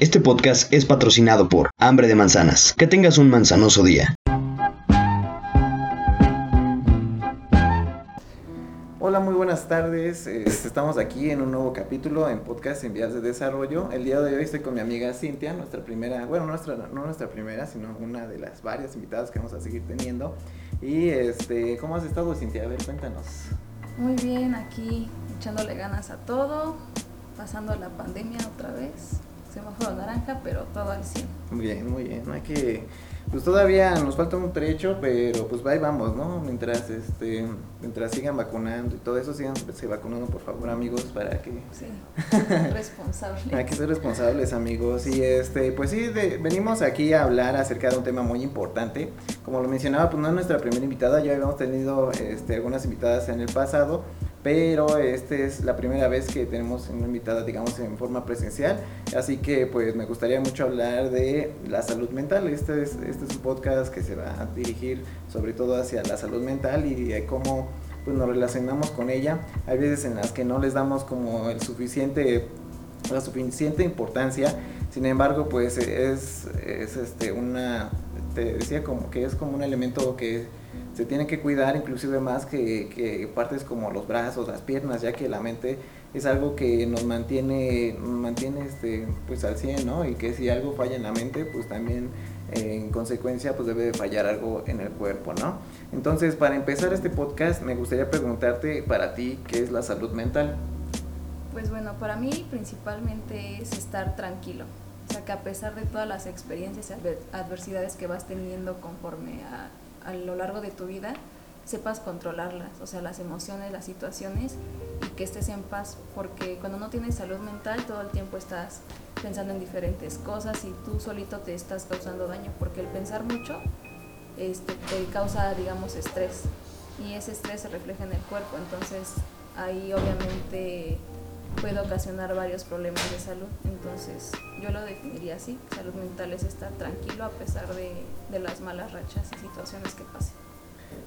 Este podcast es patrocinado por Hambre de Manzanas. Que tengas un manzanoso día. Hola, muy buenas tardes. Este, estamos aquí en un nuevo capítulo en Podcast en Vías de Desarrollo. El día de hoy estoy con mi amiga Cintia, nuestra primera, bueno, nuestra, no nuestra primera, sino una de las varias invitadas que vamos a seguir teniendo. Y este, ¿cómo has estado, Cintia? A ver, cuéntanos. Muy bien, aquí echándole ganas a todo, pasando la pandemia otra vez semáforo naranja, pero todo al 100. Muy bien, muy bien. Hay que, pues todavía nos falta un trecho, pero pues ahí vamos, ¿no? Mientras, este, mientras sigan vacunando y todo eso, sigan se vacunando, por favor, amigos, para que... Sí, responsables. Hay que ser responsables, amigos. Y este, pues sí, venimos aquí a hablar acerca de un tema muy importante. Como lo mencionaba, pues no es nuestra primera invitada, ya habíamos tenido este, algunas invitadas en el pasado, pero esta es la primera vez que tenemos una invitada, digamos, en forma presencial, así que pues me gustaría mucho hablar de la salud mental. Este es, este es un podcast que se va a dirigir sobre todo hacia la salud mental y de cómo pues, nos relacionamos con ella. Hay veces en las que no les damos como el suficiente, la suficiente importancia, sin embargo, pues es, es este, una, te decía como que es como un elemento que se tiene que cuidar inclusive más que, partes como los brazos, las piernas, ya que la mente es algo que nos mantiene, mantiene este, pues al 100, ¿no? Y que si algo falla en la mente, pues también eh, en consecuencia pues debe de fallar algo en el cuerpo, ¿no? Entonces, para empezar este podcast, me gustaría preguntarte para ti, ¿qué es la salud mental? Pues bueno, para mí principalmente es estar tranquilo. O sea, que a pesar de todas las experiencias y adversidades que vas teniendo conforme a a lo largo de tu vida sepas controlarlas, o sea, las emociones, las situaciones y que estés en paz, porque cuando no tienes salud mental todo el tiempo estás pensando en diferentes cosas y tú solito te estás causando daño, porque el pensar mucho este, te causa, digamos, estrés y ese estrés se refleja en el cuerpo, entonces ahí obviamente puede ocasionar varios problemas de salud. Entonces, yo lo definiría así. Salud mental es estar tranquilo a pesar de, de las malas rachas y situaciones que pasen.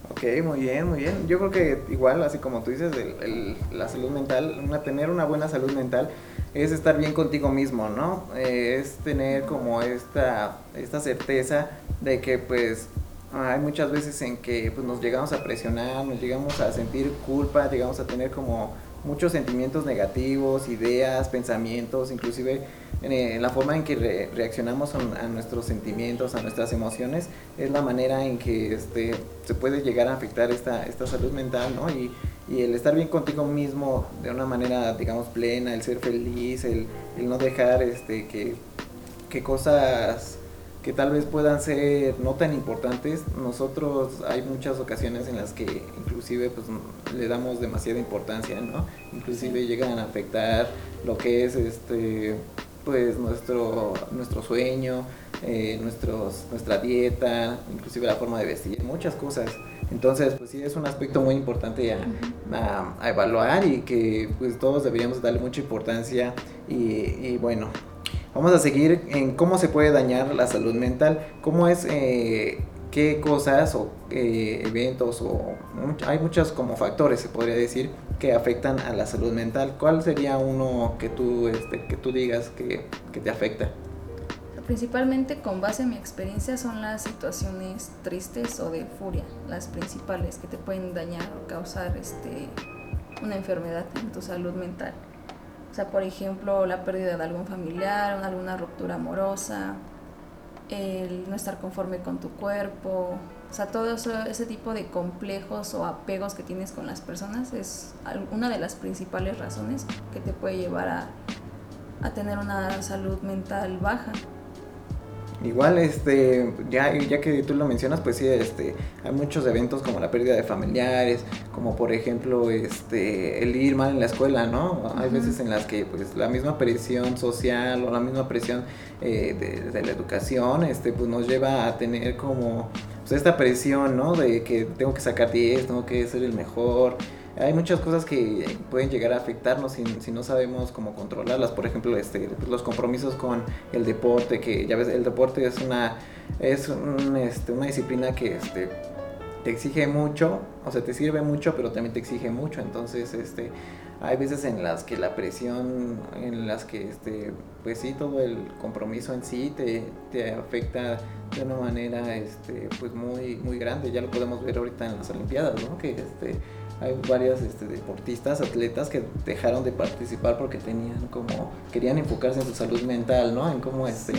Ok, muy bien, muy bien. Yo creo que igual, así como tú dices, el, la salud mental, una, tener una buena salud mental es estar bien contigo mismo, ¿no? Eh, es tener como esta, esta certeza de que pues hay muchas veces en que pues, nos llegamos a presionar, nos llegamos a sentir culpa, llegamos a tener como muchos sentimientos negativos, ideas, pensamientos, inclusive en, la forma en que reaccionamos a, nuestros sentimientos, a nuestras emociones, es la manera en que este, se puede llegar a afectar esta, esta salud mental, ¿no? Y, y el estar bien contigo mismo de una manera, digamos, plena, el ser feliz, el, el no dejar este, que, que cosas que tal vez puedan ser no tan importantes, nosotros hay muchas ocasiones en las que inclusive pues le damos demasiada importancia, ¿no? Inclusive llegan a afectar lo que es este pues nuestro nuestro sueño, eh, nuestros, nuestra dieta, inclusive la forma de vestir, muchas cosas. Entonces, pues sí es un aspecto muy importante a, a, evaluar y que pues todos deberíamos darle mucha importancia y, y bueno, Vamos a seguir en cómo se puede dañar la salud mental, cómo es, eh, qué cosas o eh, eventos o hay muchos como factores, se podría decir, que afectan a la salud mental. ¿Cuál sería uno que tú, este, que tú digas que, que te afecta? Principalmente con base en mi experiencia son las situaciones tristes o de furia, las principales que te pueden dañar o causar este, una enfermedad en tu salud mental. O sea, por ejemplo, la pérdida de algún familiar, alguna ruptura amorosa, el no estar conforme con tu cuerpo, o sea, todo ese tipo de complejos o apegos que tienes con las personas es una de las principales razones que te puede llevar a, a tener una salud mental baja. Igual, este, ya, ya que tú lo mencionas, pues sí, este, hay muchos eventos como la pérdida de familiares, como por ejemplo, este, el ir mal en la escuela, ¿no? Hay veces en las que, pues, la misma presión social o la misma presión eh, de, de, la educación, este, pues, nos lleva a tener como, pues, esta presión, ¿no? De que tengo que sacar 10, tengo que ser el mejor, hay muchas cosas que pueden llegar a afectarnos si, si no sabemos cómo controlarlas. Por ejemplo, este, los compromisos con el deporte, que ya ves, el deporte es una, es este, una disciplina que, este, te exige mucho, o sea, te sirve mucho, pero también te exige mucho. Entonces, este, hay veces en las que la presión, en las que, este, pues sí, todo el compromiso en sí te, te afecta de una manera, este, pues muy, muy grande. Ya lo podemos ver ahorita en las Olimpiadas, ¿no? Que, este, hay varios este, deportistas, atletas que dejaron de participar porque tenían como, querían enfocarse en su salud mental, ¿no? En cómo este,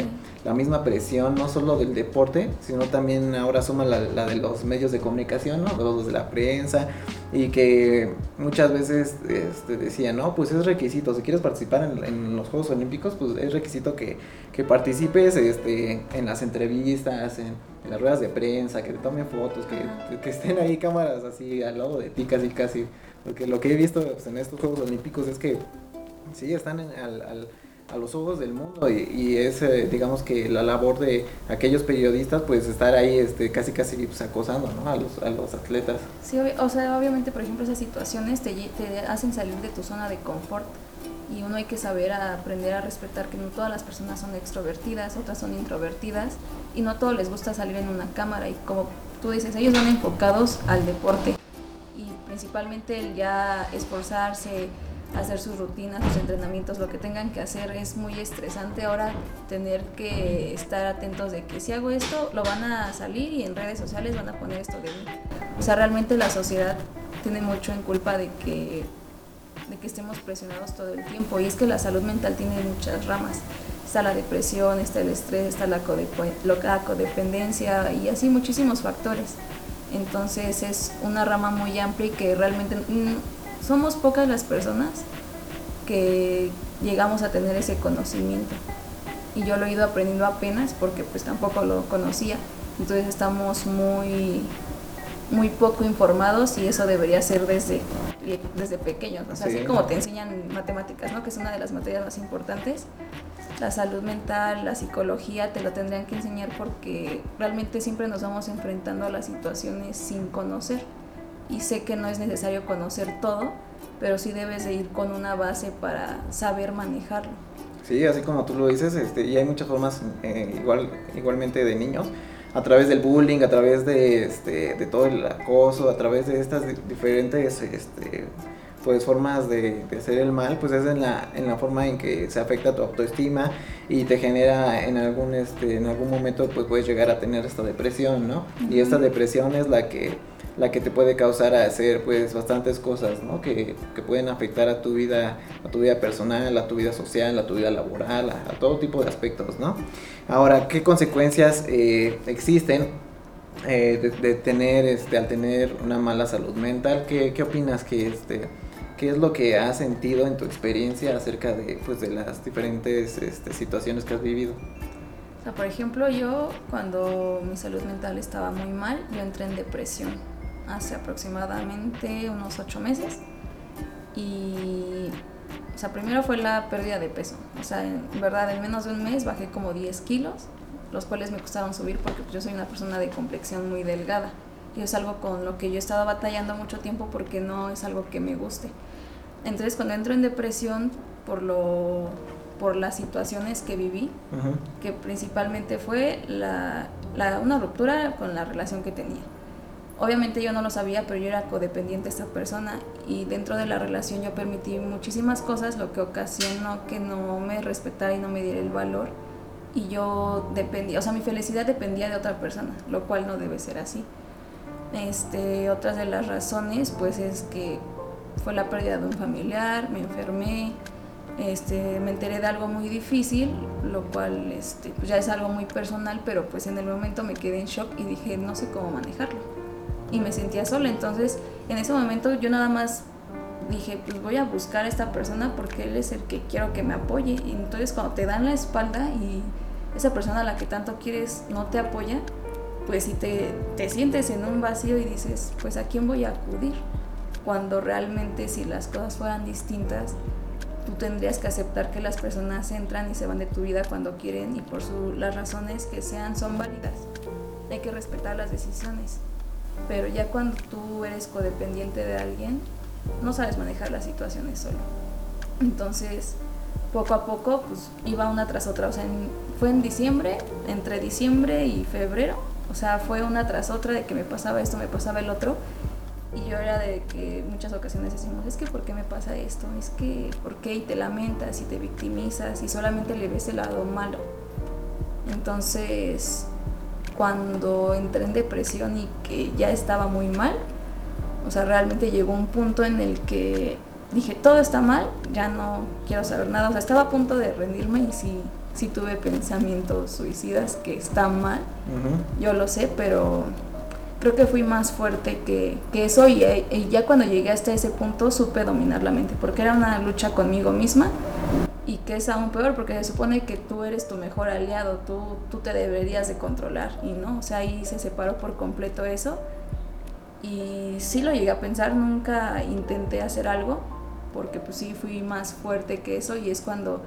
la misma presión, no solo del deporte, sino también ahora suma la, la de los medios de comunicación, ¿no? Los de la prensa, y que muchas veces este, decían, no, pues es requisito, si quieres participar en, los Juegos Olímpicos, pues es requisito que, que participes este, en las entrevistas, en, las ruedas de prensa, que te tomen fotos, que, que, estén ahí cámaras así al lado de ti casi casi, porque lo que he visto pues, en estos Juegos Olímpicos es que sí, están al, al a los ojos del mundo y, es eh, digamos que la labor de aquellos periodistas pues estar ahí este casi casi pues, acosando ¿no? a los a los atletas. Sí o sea obviamente por ejemplo esas situaciones te, te hacen salir de tu zona de confort y uno hay que saber aprender a respetar que no todas las personas son extrovertidas otras son introvertidas y no a todos les gusta salir en una cámara y como tú dices ellos van enfocados al deporte y principalmente el ya esforzarse hacer sus rutinas, sus entrenamientos, lo que tengan que hacer es muy estresante ahora tener que estar atentos de que si hago esto lo van a salir y en redes sociales van a poner esto de mí. O sea, realmente la sociedad tiene mucho en culpa de que, de que estemos presionados todo el tiempo y es que la salud mental tiene muchas ramas. Está la depresión, está el estrés, está la, codependencia y así muchísimos factores. Entonces es una rama muy amplia y que realmente somos pocas las personas que llegamos a tener ese conocimiento. Y yo lo he ido aprendiendo apenas porque pues tampoco lo conocía. Entonces estamos muy muy poco informados y eso debería ser desde, desde pequeños. O sea, así como te enseñan matemáticas, ¿no? que es una de las materias más importantes, la salud mental, la psicología te lo tendrían que enseñar porque realmente siempre nos vamos enfrentando a las situaciones sin conocer y sé que no es necesario conocer todo, pero sí debes de ir con una base para saber manejarlo. Sí, así como tú lo dices, este, y hay muchas formas eh, igual, igualmente de niños, a través del bullying, a través de, este, de todo el acoso, a través de estas diferentes este, pues, formas de, de, hacer el mal, pues es en la, en la forma en que se afecta tu autoestima y te genera en algún, este, en algún momento pues puedes llegar a tener esta depresión, ¿no? Y esta depresión es la que la que te puede causar a hacer pues bastantes cosas, ¿no? Que, que, pueden afectar a tu vida, a tu vida personal, a tu vida social, a tu vida laboral, a, todo tipo de aspectos, ¿no? Ahora, ¿qué consecuencias eh, existen eh, de, tener, este, al tener una mala salud mental? ¿Qué, qué opinas que este, qué es lo que has sentido en tu experiencia acerca de, pues, de las diferentes este, situaciones que has vivido? O sea, por ejemplo, yo cuando mi salud mental estaba muy mal, yo entré en depresión hace aproximadamente unos ocho meses. Y, o sea, primero fue la pérdida de peso. O sea, en verdad, en menos de un mes bajé como 10 kilos, los cuales me costaron subir porque yo soy una persona de complexión muy delgada. Y es algo con lo que yo he estado batallando mucho tiempo porque no es algo que me guste. Entonces, cuando entro en depresión por lo por las situaciones que viví, que principalmente fue la, la, una ruptura con la relación que tenía. Obviamente yo no lo sabía, pero yo era codependiente de esta persona y dentro de la relación yo permití muchísimas cosas, lo que ocasionó que no me respetara y no me diera el valor. Y yo dependía, o sea, mi felicidad dependía de otra persona, lo cual no debe ser así. Este, otras de las razones, pues es que fue la pérdida de un familiar, me enfermé, este, me enteré de algo muy difícil, lo cual este, pues ya es algo muy personal, pero pues en el momento me quedé en shock y dije, no sé cómo manejarlo y me sentía sola. Entonces, en ese momento yo nada más dije, pues voy a buscar a esta persona porque él es el que quiero que me apoye. Y entonces cuando te dan la espalda y esa persona a la que tanto quieres no te apoya, pues si te, te sientes en un vacío y dices, pues a quién voy a acudir. Cuando realmente si las cosas fueran distintas, tú tendrías que aceptar que las personas entran y se van de tu vida cuando quieren y por su, las razones que sean son válidas. Hay que respetar las decisiones pero ya cuando tú eres codependiente de alguien, no sabes manejar las situaciones solo. Entonces, poco a poco pues iba una tras otra. O sea, fue en diciembre, entre diciembre y febrero. O sea, fue una tras otra de que me pasaba esto, me pasaba el otro. Y yo era de que muchas ocasiones decimos, es que ¿por qué me pasa esto? Es que ¿por qué? Y te lamentas y te victimizas y solamente le ves el lado malo. Entonces, cuando entré en depresión y que ya estaba muy mal, o sea, realmente llegó un punto en el que dije, todo está mal, ya no quiero saber nada. O sea, estaba a punto de rendirme y sí, sí tuve pensamientos suicidas que están mal, yo lo sé, pero creo que fui más fuerte que, eso y, ya cuando llegué hasta ese punto supe dominar la mente, porque era una lucha conmigo misma y que es aún peor porque se supone que tú eres tu mejor aliado, tú, tú te deberías de controlar y no, o sea, ahí se separó por completo eso. Y sí lo llegué a pensar, nunca intenté hacer algo porque pues sí fui más fuerte que eso y es cuando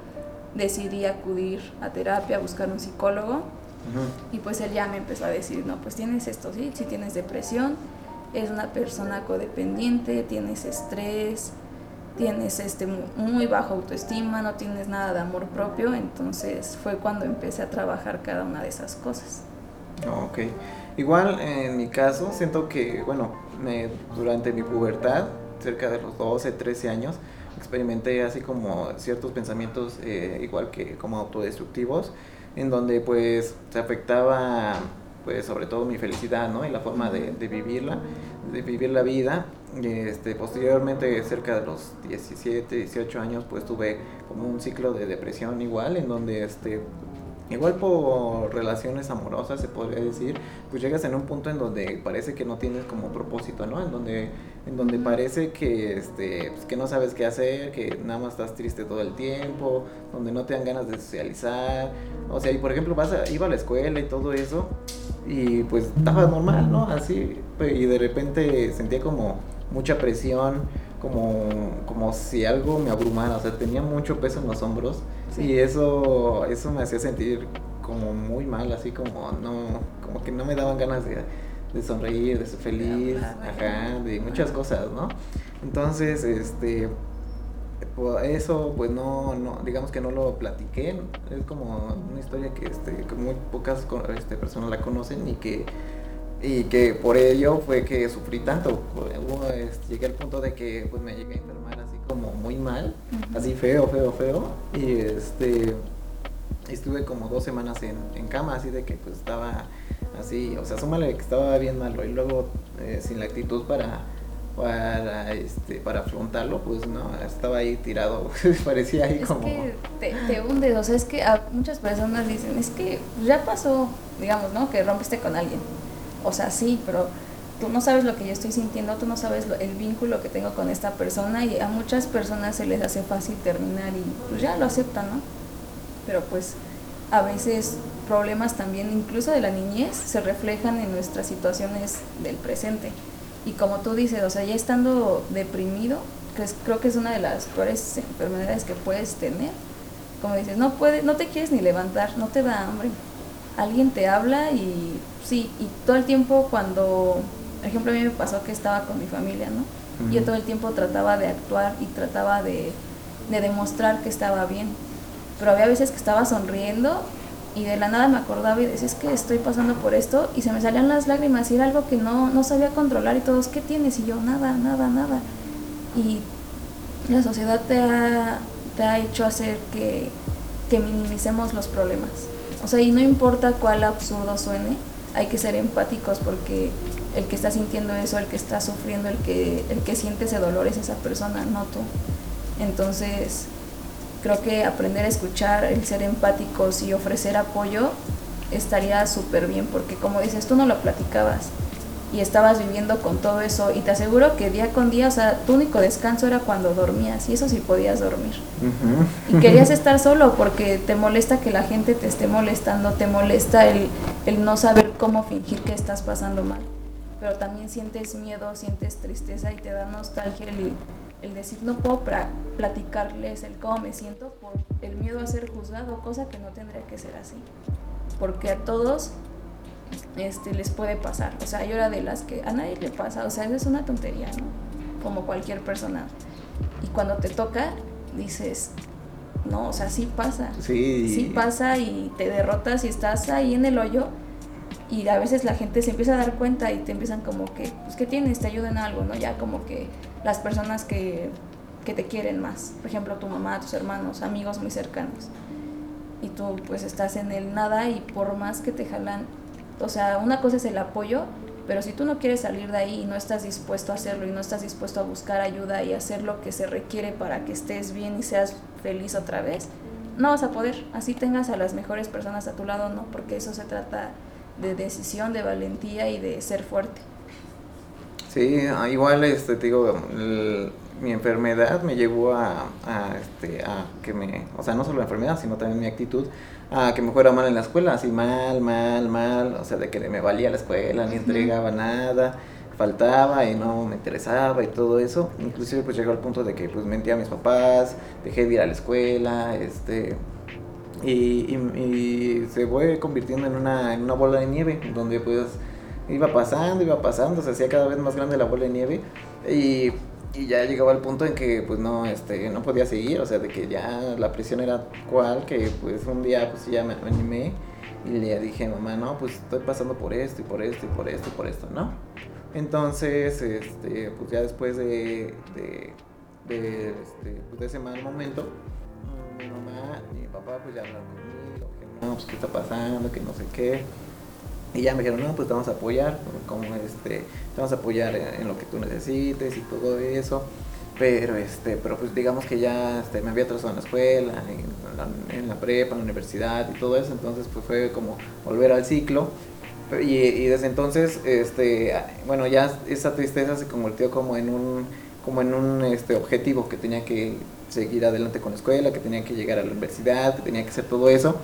decidí acudir a terapia, a buscar un psicólogo. Y pues él ya me empezó a decir, no, pues tienes esto, sí, sí tienes depresión, es una persona codependiente, tienes estrés, tienes este muy baja autoestima, no tienes nada de amor propio, entonces fue cuando empecé a trabajar cada una de esas cosas. Ok, igual en mi caso siento que, bueno, me, durante mi pubertad, cerca de los 12, 13 años, experimenté así como ciertos pensamientos eh, igual que como autodestructivos en donde pues se afectaba pues sobre todo mi felicidad, ¿no? Y la forma de, vivirla, de vivir la vida. Este, posteriormente, cerca de los 17, 18 años, pues tuve como un ciclo de depresión igual, en donde este, Igual por relaciones amorosas se podría decir, pues llegas en un punto en donde parece que no tienes como propósito, ¿no? En donde, en donde parece que, este, pues que no sabes qué hacer, que nada más estás triste todo el tiempo, donde no te dan ganas de socializar. O sea, y por ejemplo, vas a, iba a la escuela y todo eso, y pues estaba normal, ¿no? Así, y de repente sentía como mucha presión, como, como si algo me abrumara, o sea, tenía mucho peso en los hombros y eso, eso me hacía sentir como muy mal, así como no, como que no me daban ganas de, sonreír, de ser feliz, ajá, de muchas cosas, ¿no? Entonces, este, eso pues no, no, digamos que no lo platiqué, es como una historia que, este, que muy pocas este, personas la conocen y que y que por ello fue que sufrí tanto. Este, llegué al punto de que pues, me llegué a enfermar así como muy mal, así feo, feo, feo. Y este estuve como dos semanas en, cama, así de que pues estaba así, o sea, súmale que estaba bien malo y luego eh, sin la actitud para para este para afrontarlo pues no estaba ahí tirado parecía ahí es como que te, te hundes o sea es que a muchas personas dicen es que ya pasó digamos no que rompiste con alguien o sea, sí, pero tú no sabes lo que yo estoy sintiendo, tú no sabes el vínculo que tengo con esta persona y a muchas personas se les hace fácil terminar y pues ya lo aceptan, ¿no? Pero pues a veces problemas también, incluso de la niñez, se reflejan en nuestras situaciones del presente. Y como tú dices, o sea, ya estando deprimido, creo que es una de las peores enfermedades que puedes tener. Como dices, no puedes, no te quieres ni levantar, no te da hambre. Alguien te habla y Sí, y todo el tiempo cuando, por ejemplo, a mí me pasó que estaba con mi familia, ¿no? Yo todo el tiempo trataba de actuar y trataba de, demostrar que estaba bien. Pero había veces que estaba sonriendo y de la nada me acordaba y decía, es que estoy pasando por esto y se me salían las lágrimas y era algo que no, no sabía controlar y todos, ¿qué tienes? Y yo, nada, nada, nada. Y la sociedad te ha, te ha hecho hacer que, que minimicemos los problemas. O sea, y no importa cuál absurdo suene, hay que ser empáticos porque el que está sintiendo eso, el que está sufriendo, el que, el que siente ese dolor es esa persona, no tú. Entonces, creo que aprender a escuchar, el ser empáticos y ofrecer apoyo estaría súper bien, porque como dices, tú no lo platicabas y estabas viviendo con todo eso y te aseguro que día con día, o sea, tu único descanso era cuando dormías y eso sí podías dormir. Y querías estar solo porque te molesta que la gente te esté molestando, te molesta el, el no saber cómo fingir que estás pasando mal. Pero también sientes miedo, sientes tristeza y te da nostalgia el, el decir no puedo platicarles el cómo me siento por el miedo a ser juzgado, cosa que no tendría que ser así. Porque a todos este, les puede pasar. O sea, yo era de las que a nadie le pasa, o sea, eso es una tontería, ¿no? Como cualquier persona. Y cuando te toca, dices, No, o sea, sí pasa. Sí. Sí pasa y te derrotas y estás ahí en el hoyo y a veces la gente se empieza a dar cuenta y te empiezan como que, pues, ¿qué tienes? Te ayudan en algo, ¿no? Ya como que las personas que, que te quieren más, por ejemplo, tu mamá, tus hermanos, amigos muy cercanos. Y tú pues estás en el nada y por más que te jalan, o sea, una cosa es el apoyo, pero si tú no quieres salir de ahí y no estás dispuesto a hacerlo y no estás dispuesto a buscar ayuda y hacer lo que se requiere para que estés bien y seas feliz otra vez, no vas a poder. Así tengas a las mejores personas a tu lado, no, porque eso se trata de decisión, de valentía y de ser fuerte. Sí, ah, igual este, te digo, el- mi enfermedad me llevó a, a, este, a que me, o sea, no solo la enfermedad, sino también mi actitud, a que me fuera mal en la escuela, así mal, mal, mal, o sea, de que me valía la escuela, ni entregaba nada, faltaba y no me interesaba y todo eso. Inclusive pues llegó al punto de que pues mentía a mis papás, dejé de ir a la escuela, este, y, y- y se fue convirtiendo en una, en una bola de nieve, donde pues iba pasando, iba pasando, se hacía cada vez más grande la bola de nieve y, y ya llegaba al punto en que pues no, este, no podía seguir, o sea, de que ya la presión era cual, que pues un día pues ya me animé y le dije, mamá, no, pues estoy pasando por esto y por esto y por esto y por esto, ¿no? Entonces, este, pues ya después de, de, este, pues, de ese mal momento, mi mamá y mi papá pues ya hablaron conmigo, que no, pues qué está pasando, que no sé qué. Y ya me dijeron, no, pues te vamos a apoyar, como este, te vamos a apoyar en, en lo que tú necesites y todo eso. Pero este, pero pues digamos que ya este, me había atrasado en la escuela, en en la prepa, en la universidad y todo eso, entonces pues fue como volver al ciclo. Y, y desde entonces, este, bueno, ya esa tristeza se convirtió como en un, como en un este, objetivo que tenía que seguir adelante con la escuela, que tenía que llegar a la universidad, que tenía que hacer todo eso.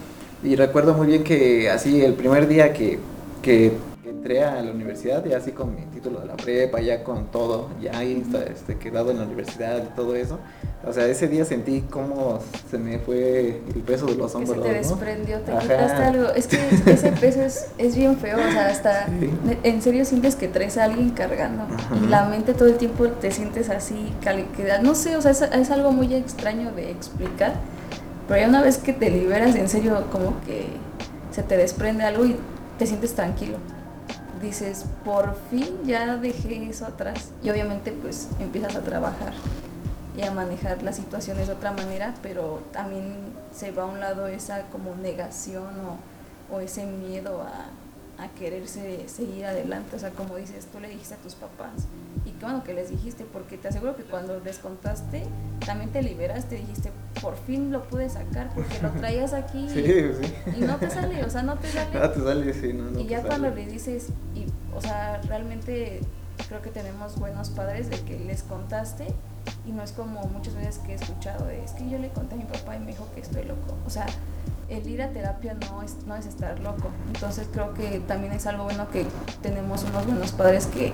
Y recuerdo muy bien que así el primer día que, que entré a la universidad, ya así con mi título de la prepa, ya con todo, ya este, quedado en la universidad y todo eso. O sea, ese día sentí como se me fue el peso de los Que se hombros, te ¿no? desprendió, te Ajá. quitaste algo. Es que ese peso es, es bien feo, o sea, hasta Sí. en serio sientes que traes a alguien cargando. Ajá. Y la mente todo el tiempo te sientes así, que no sé, o sea, es, es algo muy extraño de explicar. Pero ya una vez que te liberas, en serio, como que se te desprende algo y te sientes tranquilo. Dices, por fin ya dejé eso atrás. Y obviamente pues empiezas a trabajar y a manejar las situaciones de otra manera, pero también se va a un lado esa como negación o, o ese miedo a, a quererse seguir adelante. O sea, como dices, tú le dijiste a tus papás y qué bueno que les dijiste, porque te aseguro que cuando les contaste, también te liberaste, dijiste, por fin lo pude sacar, porque lo traías aquí Sí, sí. y no te sale, o sea, no te sale. Ah, te sale, sí, no, no y ya sale. cuando le dices, y, o sea, realmente creo que tenemos buenos padres de que les contaste y no es como muchas veces que he escuchado de, es que yo le conté a mi papá y me dijo que estoy loco. O sea, el ir a terapia no es, no es estar loco. Entonces creo que también es algo bueno que tenemos unos buenos padres que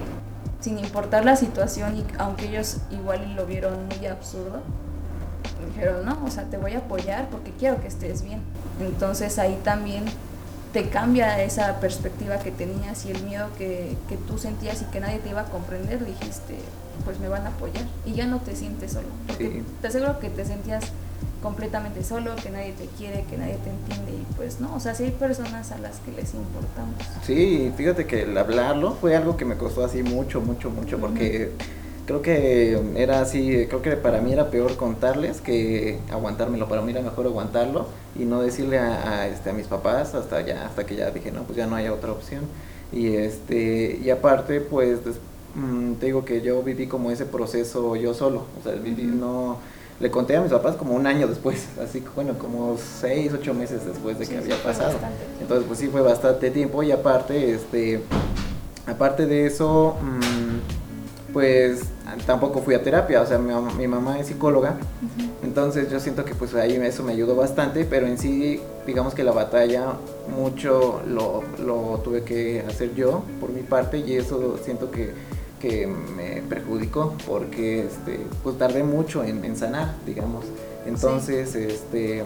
sin importar la situación y aunque ellos igual lo vieron muy absurdo, dijeron, no, o sea, te voy a apoyar porque quiero que estés bien. Entonces ahí también te cambia esa perspectiva que tenías y el miedo que, que tú sentías y que nadie te iba a comprender, dijiste, pues me van a apoyar y ya no te sientes solo. Sí. te aseguro que te sentías completamente solo, que nadie te quiere, que nadie te entiende y pues no, o sea, sí hay personas a las que les importamos. Sí, fíjate que el hablarlo fue algo que me costó así mucho, mucho, mucho, porque creo que era así, creo que para mí era peor contarles que aguantármelo, para mí era mejor aguantarlo y no decirle a, a, este, a mis papás hasta ya, hasta que ya dije, no, pues ya no hay otra opción. Y este, y aparte, pues, des- mm, te digo que yo viví como ese proceso yo solo, o sea, viví, no, le conté a mis papás como un año después, así que bueno, como seis, ocho meses después de que sí, había pasado. Entonces, pues sí fue bastante tiempo y aparte, este, aparte de eso, mm, pues tampoco fui a terapia, o sea, mi, mi mamá es psicóloga, entonces yo siento que pues ahí eso me ayudó bastante, pero en sí, digamos que la batalla mucho lo, lo tuve que hacer yo por mi parte y eso siento que, que me perjudicó porque este, pues tardé mucho en, en sanar, digamos. Entonces, este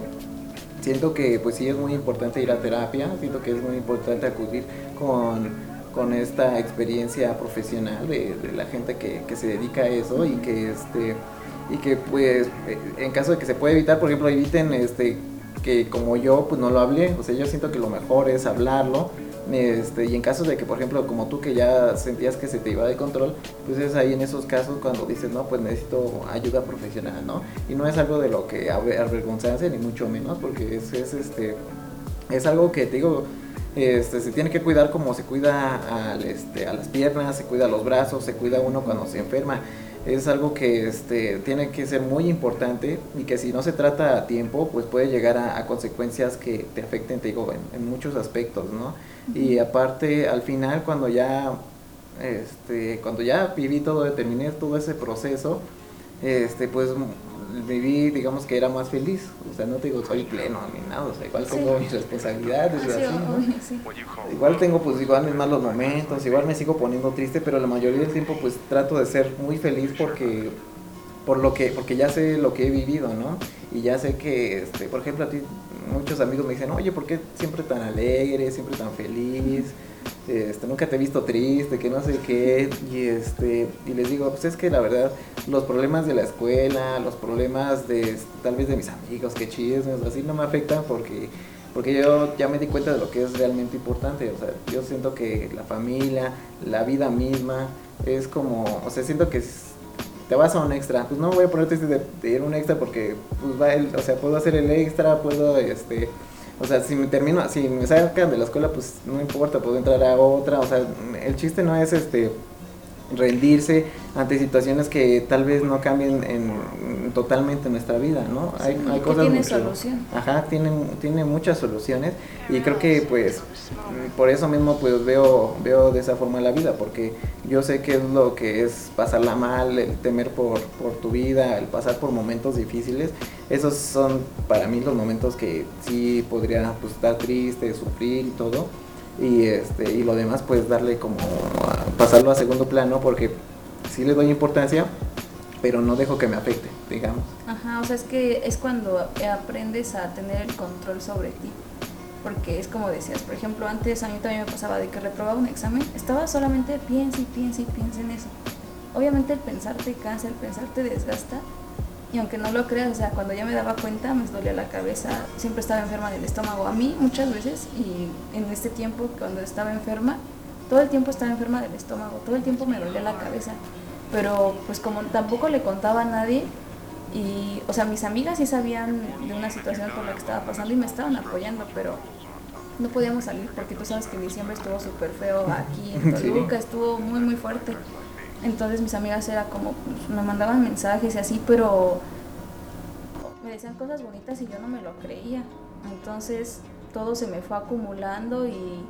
siento que pues sí es muy importante ir a terapia, siento que es muy importante acudir con, con esta experiencia profesional de, de la gente que, que se dedica a eso y que este y que pues en caso de que se pueda evitar, por ejemplo, eviten este que como yo pues no lo hablé, o sea, yo siento que lo mejor es hablarlo. Este, y en caso de que, por ejemplo, como tú que ya sentías que se te iba de control, pues es ahí en esos casos cuando dices, no, pues necesito ayuda profesional, ¿no? Y no es algo de lo que avergonzarse, ni mucho menos, porque es, es, este, es algo que te digo, este, se tiene que cuidar como se cuida al, este, a las piernas, se cuida a los brazos, se cuida uno cuando se enferma. Es algo que este, tiene que ser muy importante y que si no se trata a tiempo, pues puede llegar a, consecuencias que te afecten, te digo, en, muchos aspectos, ¿no? Y aparte, al final, cuando ya, este, cuando ya viví todo, terminé todo ese proceso, este, pues viví, digamos que era más feliz. O sea, no te digo soy pleno ni nada, o sea, igual tengo mis responsabilidades, Igual tengo pues igual mis malos momentos, igual me sigo poniendo triste, pero la mayoría del tiempo pues trato de ser muy feliz porque por lo que porque ya sé lo que he vivido, ¿no? Y ya sé que este, por ejemplo, a ti muchos amigos me dicen, "Oye, ¿por qué siempre tan alegre, siempre tan feliz?" Este, nunca te he visto triste, que no sé qué, y este, y les digo, pues es que la verdad, los problemas de la escuela, los problemas de tal vez de mis amigos, que chismes, así no me afectan porque porque yo ya me di cuenta de lo que es realmente importante, o sea, yo siento que la familia, la vida misma, es como, o sea, siento que te vas a un extra, pues no voy a ponerte de, de ir un extra porque, pues va el, o sea, puedo hacer el extra, puedo, este, o sea, si me termino, si me sacan de la escuela, pues no importa, puedo entrar a otra. O sea, el chiste no es este rendirse ante situaciones que tal vez no cambien en, totalmente nuestra vida, ¿no? hay, hay cosas tiene solución. Ajá, tienen tiene muchas soluciones y creo que pues por eso mismo pues veo veo de esa forma la vida porque yo sé que es lo que es pasarla mal, el temer por, por tu vida, el pasar por momentos difíciles, esos son para mí los momentos que sí podría pues estar triste, sufrir y todo y este y lo demás pues darle como pasarlo a segundo plano porque sí le doy importancia pero no dejo que me afecte digamos. Ajá o sea es que es cuando aprendes a tener el control sobre ti porque es como decías por ejemplo antes a mí también me pasaba de que reprobaba un examen estaba solamente piensa y piensa y piensa en eso. Obviamente el pensar te cansa el pensar te desgasta y aunque no lo creas, o sea, cuando ya me daba cuenta me dolía la cabeza, siempre estaba enferma del estómago. A mí muchas veces, y en este tiempo cuando estaba enferma, todo el tiempo estaba enferma del estómago, todo el tiempo me dolía la cabeza. Pero pues como tampoco le contaba a nadie, y, o sea, mis amigas sí sabían de una situación por la que estaba pasando y me estaban apoyando, pero no podíamos salir porque tú sabes que diciembre estuvo súper feo aquí en Toluca, estuvo muy, muy fuerte. Entonces mis amigas era como, pues, me mandaban mensajes y así, pero me decían cosas bonitas y yo no me lo creía. Entonces todo se me fue acumulando y,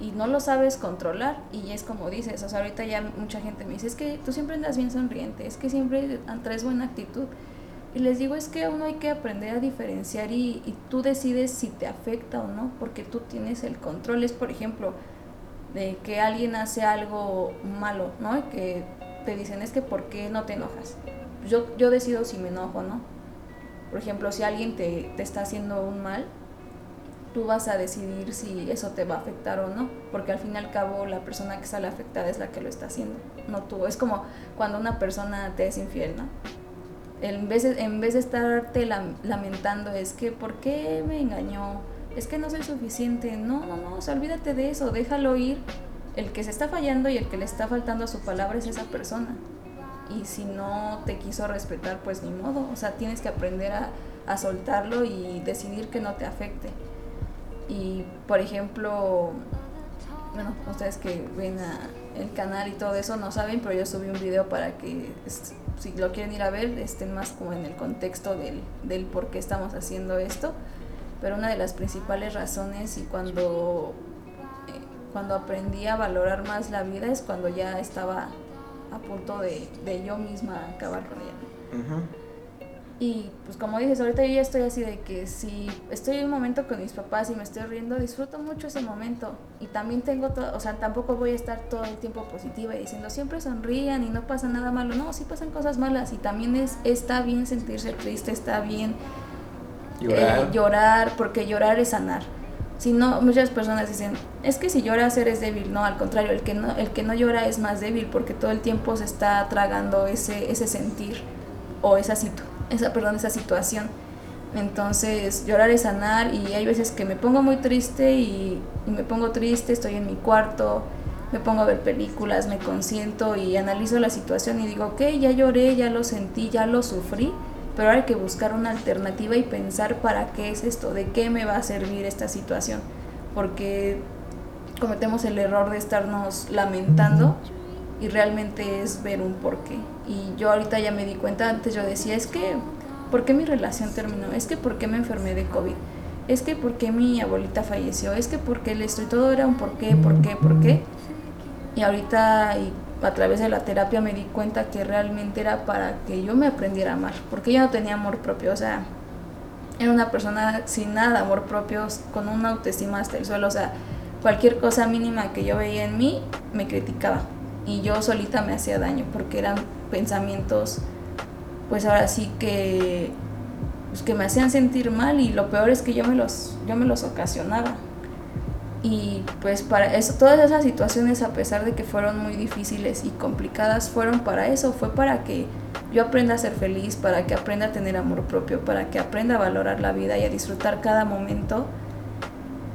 y no lo sabes controlar. Y es como dices, o sea, ahorita ya mucha gente me dice, es que tú siempre andas bien sonriente, es que siempre traes buena actitud. Y les digo, es que uno hay que aprender a diferenciar y, y tú decides si te afecta o no, porque tú tienes el control. Es, por ejemplo, de que alguien hace algo malo, ¿no? Que te dicen, es que ¿por qué no te enojas? Yo, yo decido si me enojo, ¿no? Por ejemplo, si alguien te, te está haciendo un mal, tú vas a decidir si eso te va a afectar o no, porque al fin y al cabo la persona que sale afectada es la que lo está haciendo, no tú. Es como cuando una persona te es infiel, ¿no? En vez en vez de estarte lamentando, es que ¿por qué me engañó? Es que no soy suficiente. No, no, no, o sea, olvídate de eso, déjalo ir. El que se está fallando y el que le está faltando a su palabra es esa persona. Y si no te quiso respetar, pues ni modo. O sea, tienes que aprender a, a soltarlo y decidir que no te afecte. Y, por ejemplo, bueno, ustedes que ven el canal y todo eso no saben, pero yo subí un video para que si lo quieren ir a ver estén más como en el contexto del, del por qué estamos haciendo esto pero una de las principales razones y cuando, eh, cuando aprendí a valorar más la vida es cuando ya estaba a punto de, de yo misma acabar con ella. Y pues como dices, ahorita yo ya estoy así de que si estoy en un momento con mis papás y me estoy riendo, disfruto mucho ese momento. Y también tengo todo, o sea, tampoco voy a estar todo el tiempo positiva y diciendo siempre sonrían y no pasa nada malo. No, sí pasan cosas malas y también es, está bien sentirse triste, está bien Llorar. Eh, llorar, porque llorar es sanar. Si no, muchas personas dicen, es que si lloras eres débil. No, al contrario, el que no, el que no llora es más débil porque todo el tiempo se está tragando ese, ese sentir. o esa, situ esa, perdón, esa situación. Entonces llorar es sanar y hay veces que me pongo muy triste y, y me pongo triste, estoy en mi cuarto, me pongo a ver películas, me consiento y analizo la situación y digo, ok, ya lloré, ya lo sentí, ya lo sufrí, pero hay que buscar una alternativa y pensar para qué es esto, de qué me va a servir esta situación, porque cometemos el error de estarnos lamentando y realmente es ver un porqué. Y yo ahorita ya me di cuenta, antes yo decía, es que, ¿por qué mi relación terminó? Es que, ¿por qué me enfermé de COVID? Es que, ¿por qué mi abuelita falleció? Es que, ¿por qué le estoy? Todo era un por qué, por qué, por qué. Y ahorita, a través de la terapia, me di cuenta que realmente era para que yo me aprendiera a amar, porque yo no tenía amor propio, o sea, era una persona sin nada amor propio, con una autoestima hasta el suelo, o sea, cualquier cosa mínima que yo veía en mí, me criticaba y yo solita me hacía daño porque eran pensamientos pues ahora sí que pues que me hacían sentir mal y lo peor es que yo me los yo me los ocasionaba y pues para eso todas esas situaciones a pesar de que fueron muy difíciles y complicadas fueron para eso fue para que yo aprenda a ser feliz para que aprenda a tener amor propio para que aprenda a valorar la vida y a disfrutar cada momento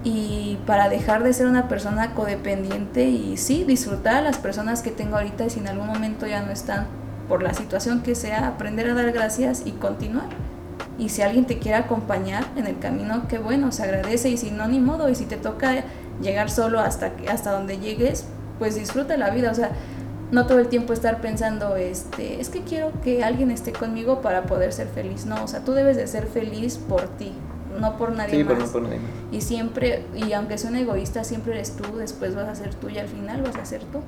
y para dejar de ser una persona codependiente y sí, disfrutar a las personas que tengo ahorita y si en algún momento ya no están por la situación que sea, aprender a dar gracias y continuar. Y si alguien te quiere acompañar en el camino, qué bueno, se agradece y si no, ni modo. Y si te toca llegar solo hasta, hasta donde llegues, pues disfruta la vida. O sea, no todo el tiempo estar pensando, este, es que quiero que alguien esté conmigo para poder ser feliz. No, o sea, tú debes de ser feliz por ti no por nadie más. Y siempre, y aunque sea un egoísta, siempre eres tú, después vas a ser tú y al final vas a ser tú.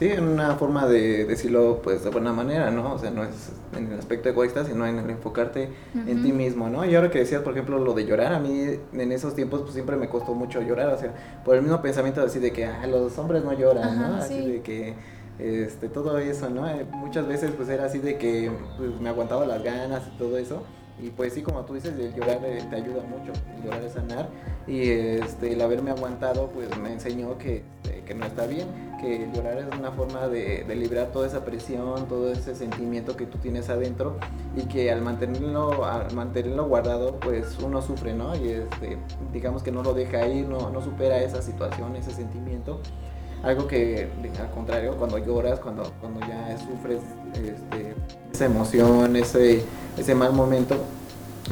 Sí, en una forma de decirlo pues de buena manera, ¿no? O sea, no es en el aspecto egoísta, sino en el enfocarte en ti mismo, ¿no? Y ahora que decías, por ejemplo, lo de llorar, a mí en esos tiempos pues siempre me costó mucho llorar, o sea, por el mismo pensamiento así de que ah, los hombres no lloran, ¿no? Así de que este todo eso, ¿no? Eh, muchas veces pues era así de que pues, me aguantaba las ganas y todo eso y pues sí, como tú dices, el llorar te ayuda mucho, el llorar es sanar. Y este, el haberme aguantado, pues me enseñó que, este, que no está bien, que llorar es una forma de, de, liberar toda esa presión, todo ese sentimiento que tú tienes adentro y que al mantenerlo, al mantenerlo guardado, pues uno sufre, ¿no? Y este, digamos que no lo deja ir, no, no supera esa situación, ese sentimiento algo que al contrario cuando lloras cuando cuando ya sufres este, esa emoción ese ese mal momento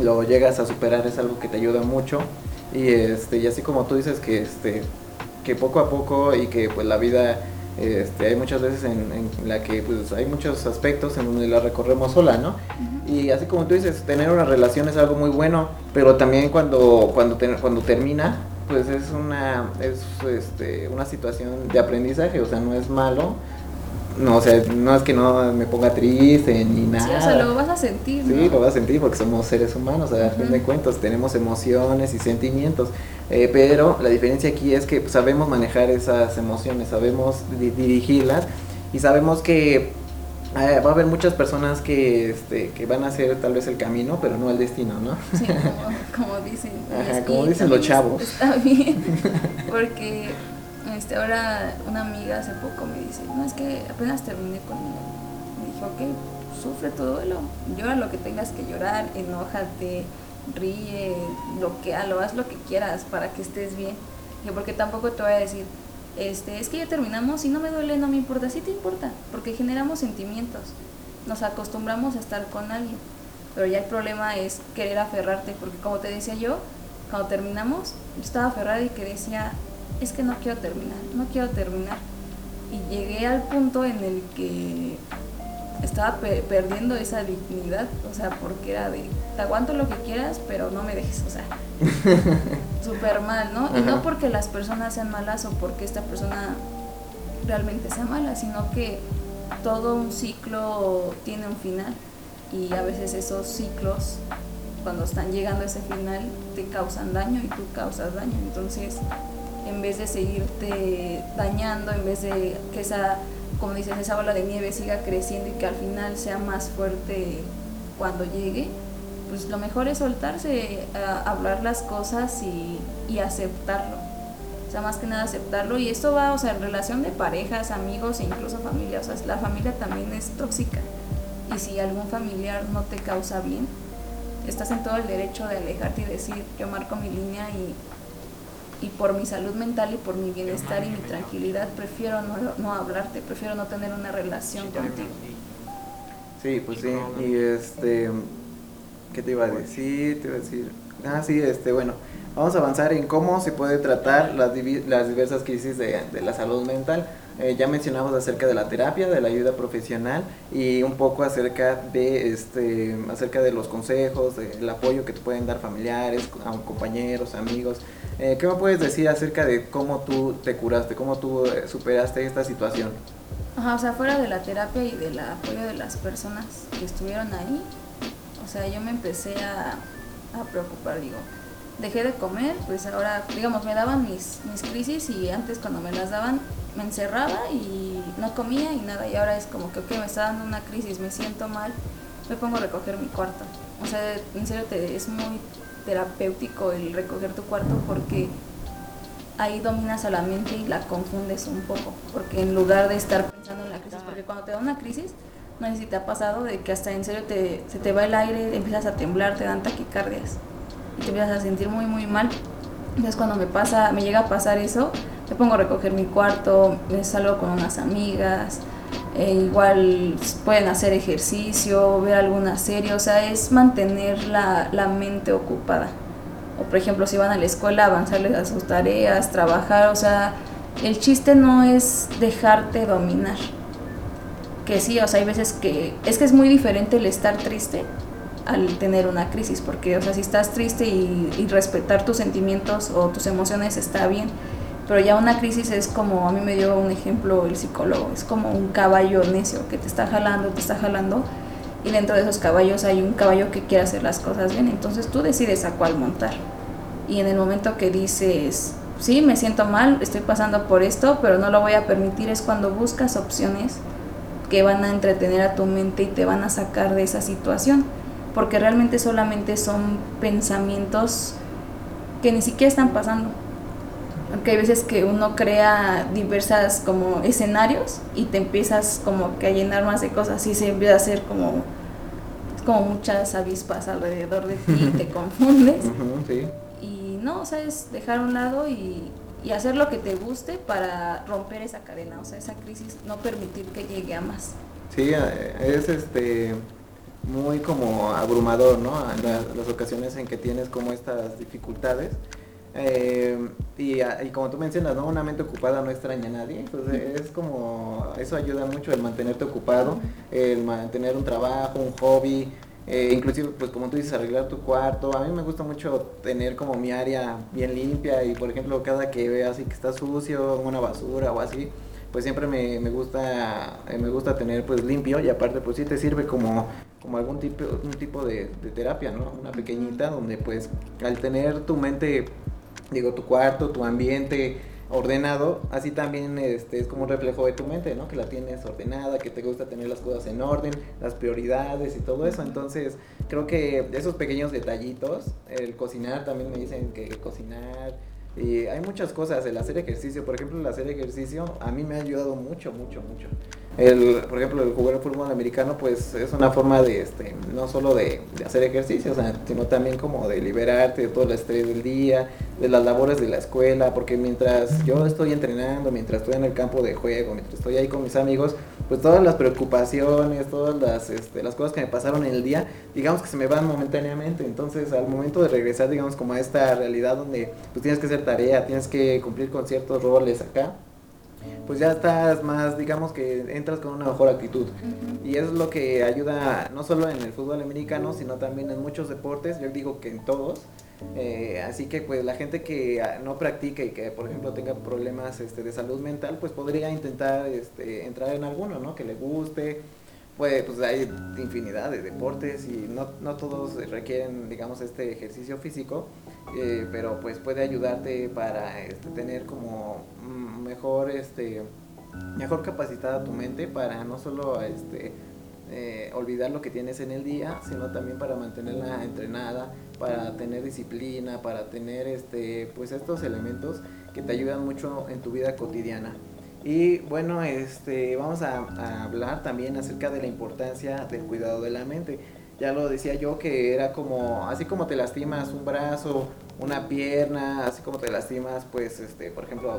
lo llegas a superar es algo que te ayuda mucho y este y así como tú dices que este que poco a poco y que pues la vida este, hay muchas veces en, en, la que pues hay muchos aspectos en donde la recorremos sola, ¿no? Y así como tú dices, tener una relación es algo muy bueno, pero también cuando, cuando, cuando termina, pues es una, es este, una situación de aprendizaje, o sea, no es malo. No, o sea, no es que no me ponga triste ni nada. Sí, o sea, lo vas a sentir. Sí, lo vas a sentir porque somos seres humanos, a fin de cuentas, tenemos emociones y sentimientos. Eh, pero la diferencia aquí es que sabemos manejar esas emociones, sabemos dirigirlas y sabemos que Ah, va a haber muchas personas que, este, que van a hacer tal vez el camino, pero no el destino, ¿no? Sí, como, dicen. Ajá, como dicen los chavos. Está bien, porque este, ahora una amiga hace poco me dice, no, es que apenas terminé conmigo. Me dijo, ok, sufre tu duelo, llora lo que tengas que llorar, enójate, ríe, bloquealo, haz lo que quieras para que estés bien. porque tampoco te voy a decir, este, es que ya terminamos y no me duele, no me importa, sí te importa, porque generamos sentimientos, nos acostumbramos a estar con alguien, pero ya el problema es querer aferrarte, porque como te decía yo, cuando terminamos, yo estaba aferrada y que decía, es que no quiero terminar, no quiero terminar. Y llegué al punto en el que estaba perdiendo esa dignidad, o sea, porque era de, te aguanto lo que quieras, pero no me dejes, o sea, súper mal, ¿no? Y no porque las personas sean malas o porque esta persona realmente sea mala, sino que todo un ciclo tiene un final y a veces esos ciclos, cuando están llegando a ese final, te causan daño y tú causas daño, entonces, en vez de seguirte dañando, en vez de que esa como dices, esa bola de nieve siga creciendo y que al final sea más fuerte cuando llegue, pues lo mejor es soltarse, a hablar las cosas y, y, aceptarlo. O sea, más que nada aceptarlo. Y esto va, o sea, en relación de parejas, amigos e incluso familia. O sea, la familia también es tóxica. Y si algún familiar no te causa bien, estás en todo el derecho de alejarte y decir, yo marco mi línea y, y por mi salud mental y por mi bienestar y mi tranquilidad prefiero no, no hablarte, prefiero no tener una relación contigo. Sí, pues sí, y este, ¿qué te iba a decir? Te iba a decir, ah, sí, este, bueno, vamos a avanzar en cómo se puede tratar las, las diversas crisis de, de la salud mental. Eh, ya mencionamos acerca de la terapia, de la ayuda profesional y un poco acerca de este, acerca de los consejos, del apoyo que te pueden dar familiares, compañeros, amigos. Eh, ¿Qué me puedes decir acerca de cómo tú te curaste, cómo tú eh, superaste esta situación? Ajá, o sea, fuera de la terapia y del apoyo de las personas que estuvieron ahí, o sea, yo me empecé a, a preocupar, digo, dejé de comer, pues ahora, digamos, me daban mis, mis crisis y antes cuando me las daban me encerraba y no comía y nada, y ahora es como que, ok, me está dando una crisis, me siento mal, me pongo a recoger mi cuarto. O sea, en serio, te, es muy terapéutico el recoger tu cuarto porque ahí dominas a la mente y la confundes un poco, porque en lugar de estar pensando en la crisis, porque cuando te da una crisis, no sé si te ha pasado de que hasta en serio te, se te va el aire, empiezas a temblar, te dan taquicardias y te empiezas a sentir muy muy mal. Entonces cuando me pasa, me llega a pasar eso, me pongo a recoger mi cuarto, me salgo con unas amigas, e igual pueden hacer ejercicio, ver alguna serie, o sea, es mantener la, la mente ocupada. O por ejemplo, si van a la escuela, avanzarles a sus tareas, trabajar, o sea, el chiste no es dejarte dominar. Que sí, o sea, hay veces que es que es muy diferente el estar triste al tener una crisis, porque, o sea, si estás triste y, y respetar tus sentimientos o tus emociones está bien, pero ya una crisis es como, a mí me dio un ejemplo el psicólogo, es como un caballo necio que te está jalando, te está jalando, y dentro de esos caballos hay un caballo que quiere hacer las cosas bien, entonces tú decides a cuál montar. Y en el momento que dices, sí, me siento mal, estoy pasando por esto, pero no lo voy a permitir, es cuando buscas opciones que van a entretener a tu mente y te van a sacar de esa situación, porque realmente solamente son pensamientos que ni siquiera están pasando. Porque hay veces que uno crea diversas como escenarios y te empiezas como que a llenar más de cosas y se empieza a hacer como como muchas avispas alrededor de ti y te confundes. Y no o sea es dejar a un lado y, y hacer lo que te guste para romper esa cadena o sea esa crisis no permitir que llegue a más sí eh, es este muy como abrumador no las, las ocasiones en que tienes como estas dificultades eh, y, y, como tú mencionas, ¿no? Una mente ocupada no extraña a nadie. Entonces es como, eso ayuda mucho el mantenerte ocupado, el mantener un trabajo, un hobby, eh, inclusive pues como tú dices, arreglar tu cuarto. A mí me gusta mucho tener como mi área bien limpia y por ejemplo cada que vea así que está sucio, una basura o así, pues siempre me, me gusta eh, me gusta tener pues limpio y aparte pues sí te sirve como como algún tipo un tipo de, de terapia no una pequeñita donde pues al tener tu mente digo, tu cuarto, tu ambiente ordenado, así también este, es como un reflejo de tu mente, ¿no? Que la tienes ordenada, que te gusta tener las cosas en orden, las prioridades y todo eso. Entonces, creo que esos pequeños detallitos, el cocinar, también me dicen que cocinar, y hay muchas cosas, el hacer ejercicio, por ejemplo, el hacer ejercicio a mí me ha ayudado mucho, mucho, mucho. El, por ejemplo, el jugar fútbol americano, pues es una forma de, este, no solo de, hacer ejercicio, sino también como de liberarte de todo el estrés del día, de las labores de la escuela, porque mientras yo estoy entrenando, mientras estoy en el campo de juego, mientras estoy ahí con mis amigos, pues todas las preocupaciones, todas las, este, las cosas que me pasaron en el día, digamos que se me van momentáneamente. Entonces, al momento de regresar, digamos, como a esta realidad donde pues tienes que hacer tarea, tienes que cumplir con ciertos roles acá, pues ya estás más, digamos que entras con una mejor actitud. Y eso es lo que ayuda no solo en el fútbol americano, sino también en muchos deportes, yo digo que en todos. Eh, así que pues la gente que ah, no practique y que por ejemplo tenga problemas este, de salud mental, pues podría intentar este, entrar en alguno, ¿no? Que le guste. Pues, pues hay infinidad de deportes y no, no todos requieren, digamos, este ejercicio físico, eh, pero pues puede ayudarte para este, tener como mejor, este, mejor capacitada tu mente para no solo este, eh, olvidar lo que tienes en el día, sino también para mantenerla entrenada, para tener disciplina, para tener este, pues estos elementos que te ayudan mucho en tu vida cotidiana. Y bueno, este, vamos a, a hablar también acerca de la importancia del cuidado de la mente. Ya lo decía yo que era como, así como te lastimas un brazo, una pierna, así como te lastimas, pues, este, por ejemplo,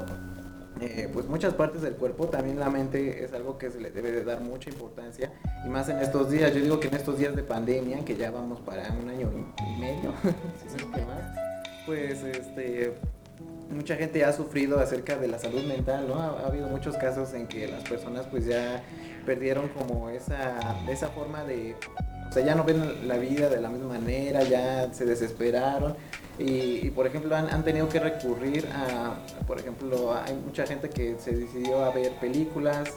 eh, pues muchas partes del cuerpo, también la mente es algo que se le debe de dar mucha importancia y más en estos días, yo digo que en estos días de pandemia, que ya vamos para un año y medio, pues este, mucha gente ha sufrido acerca de la salud mental, ¿no? Ha, ha, habido muchos casos en que las personas pues ya perdieron como esa, esa forma de, o sea, ya no ven la vida de la misma manera, ya se desesperaron y, y por ejemplo han, han, tenido que recurrir a, por ejemplo, hay mucha gente que se decidió a ver películas,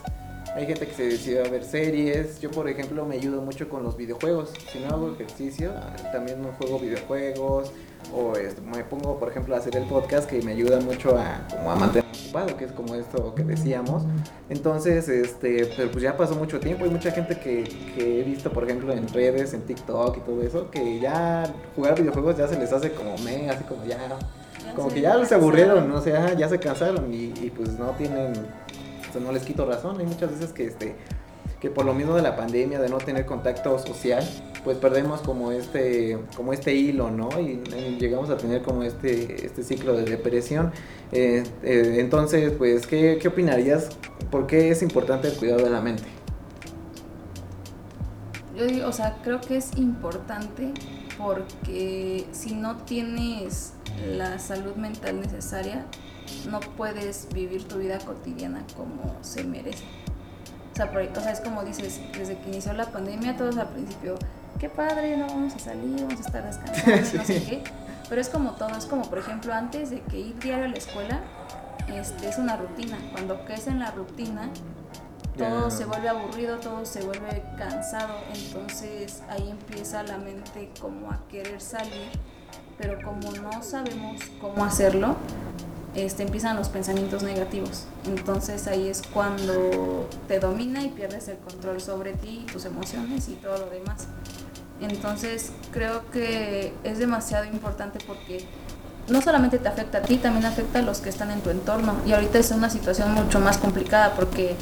hay gente que se decidió a ver series. Yo, por ejemplo, me ayudo mucho con los videojuegos. Si no hago ejercicio, también juego videojuegos. O este, me pongo, por ejemplo, a hacer el podcast que me ayuda mucho a, como a mantenerme ocupado, que es como esto que decíamos. Entonces, este, pero pues ya pasó mucho tiempo. Hay mucha gente que, que he visto, por ejemplo, en redes, en TikTok y todo eso, que ya jugar videojuegos ya se les hace como me, así como ya. Como que ya se aburrieron, ¿no? o sea, ya se cansaron y, y pues no tienen no les quito razón. Hay muchas veces que, este, que por lo mismo de la pandemia, de no tener contacto social, pues perdemos como este, como este hilo, ¿no? Y, llegamos a tener como este, este ciclo de depresión. Eh, eh, entonces, pues, ¿qué, ¿qué opinarías? ¿Por qué es importante el cuidado de la mente? Yo o sea, creo que es importante porque si no tienes la salud mental necesaria, no puedes vivir tu vida cotidiana como se merece. O sea, o sea, es como dices, desde que inició la pandemia, todos al principio, qué padre, no vamos a salir, vamos a estar descansando, sí. no sé qué. Pero es como todo, es como, por ejemplo, antes de que ir diario a la escuela, este, es una rutina. Cuando crees en la rutina, todo yeah. se vuelve aburrido, todo se vuelve cansado. Entonces ahí empieza la mente como a querer salir, pero como no sabemos cómo hacerlo, este, empiezan los pensamientos negativos. Entonces ahí es cuando te domina y pierdes el control sobre ti, tus emociones y todo lo demás. Entonces creo que es demasiado importante porque no solamente te afecta a ti, también afecta a los que están en tu entorno. Y ahorita es una situación mucho más complicada porque,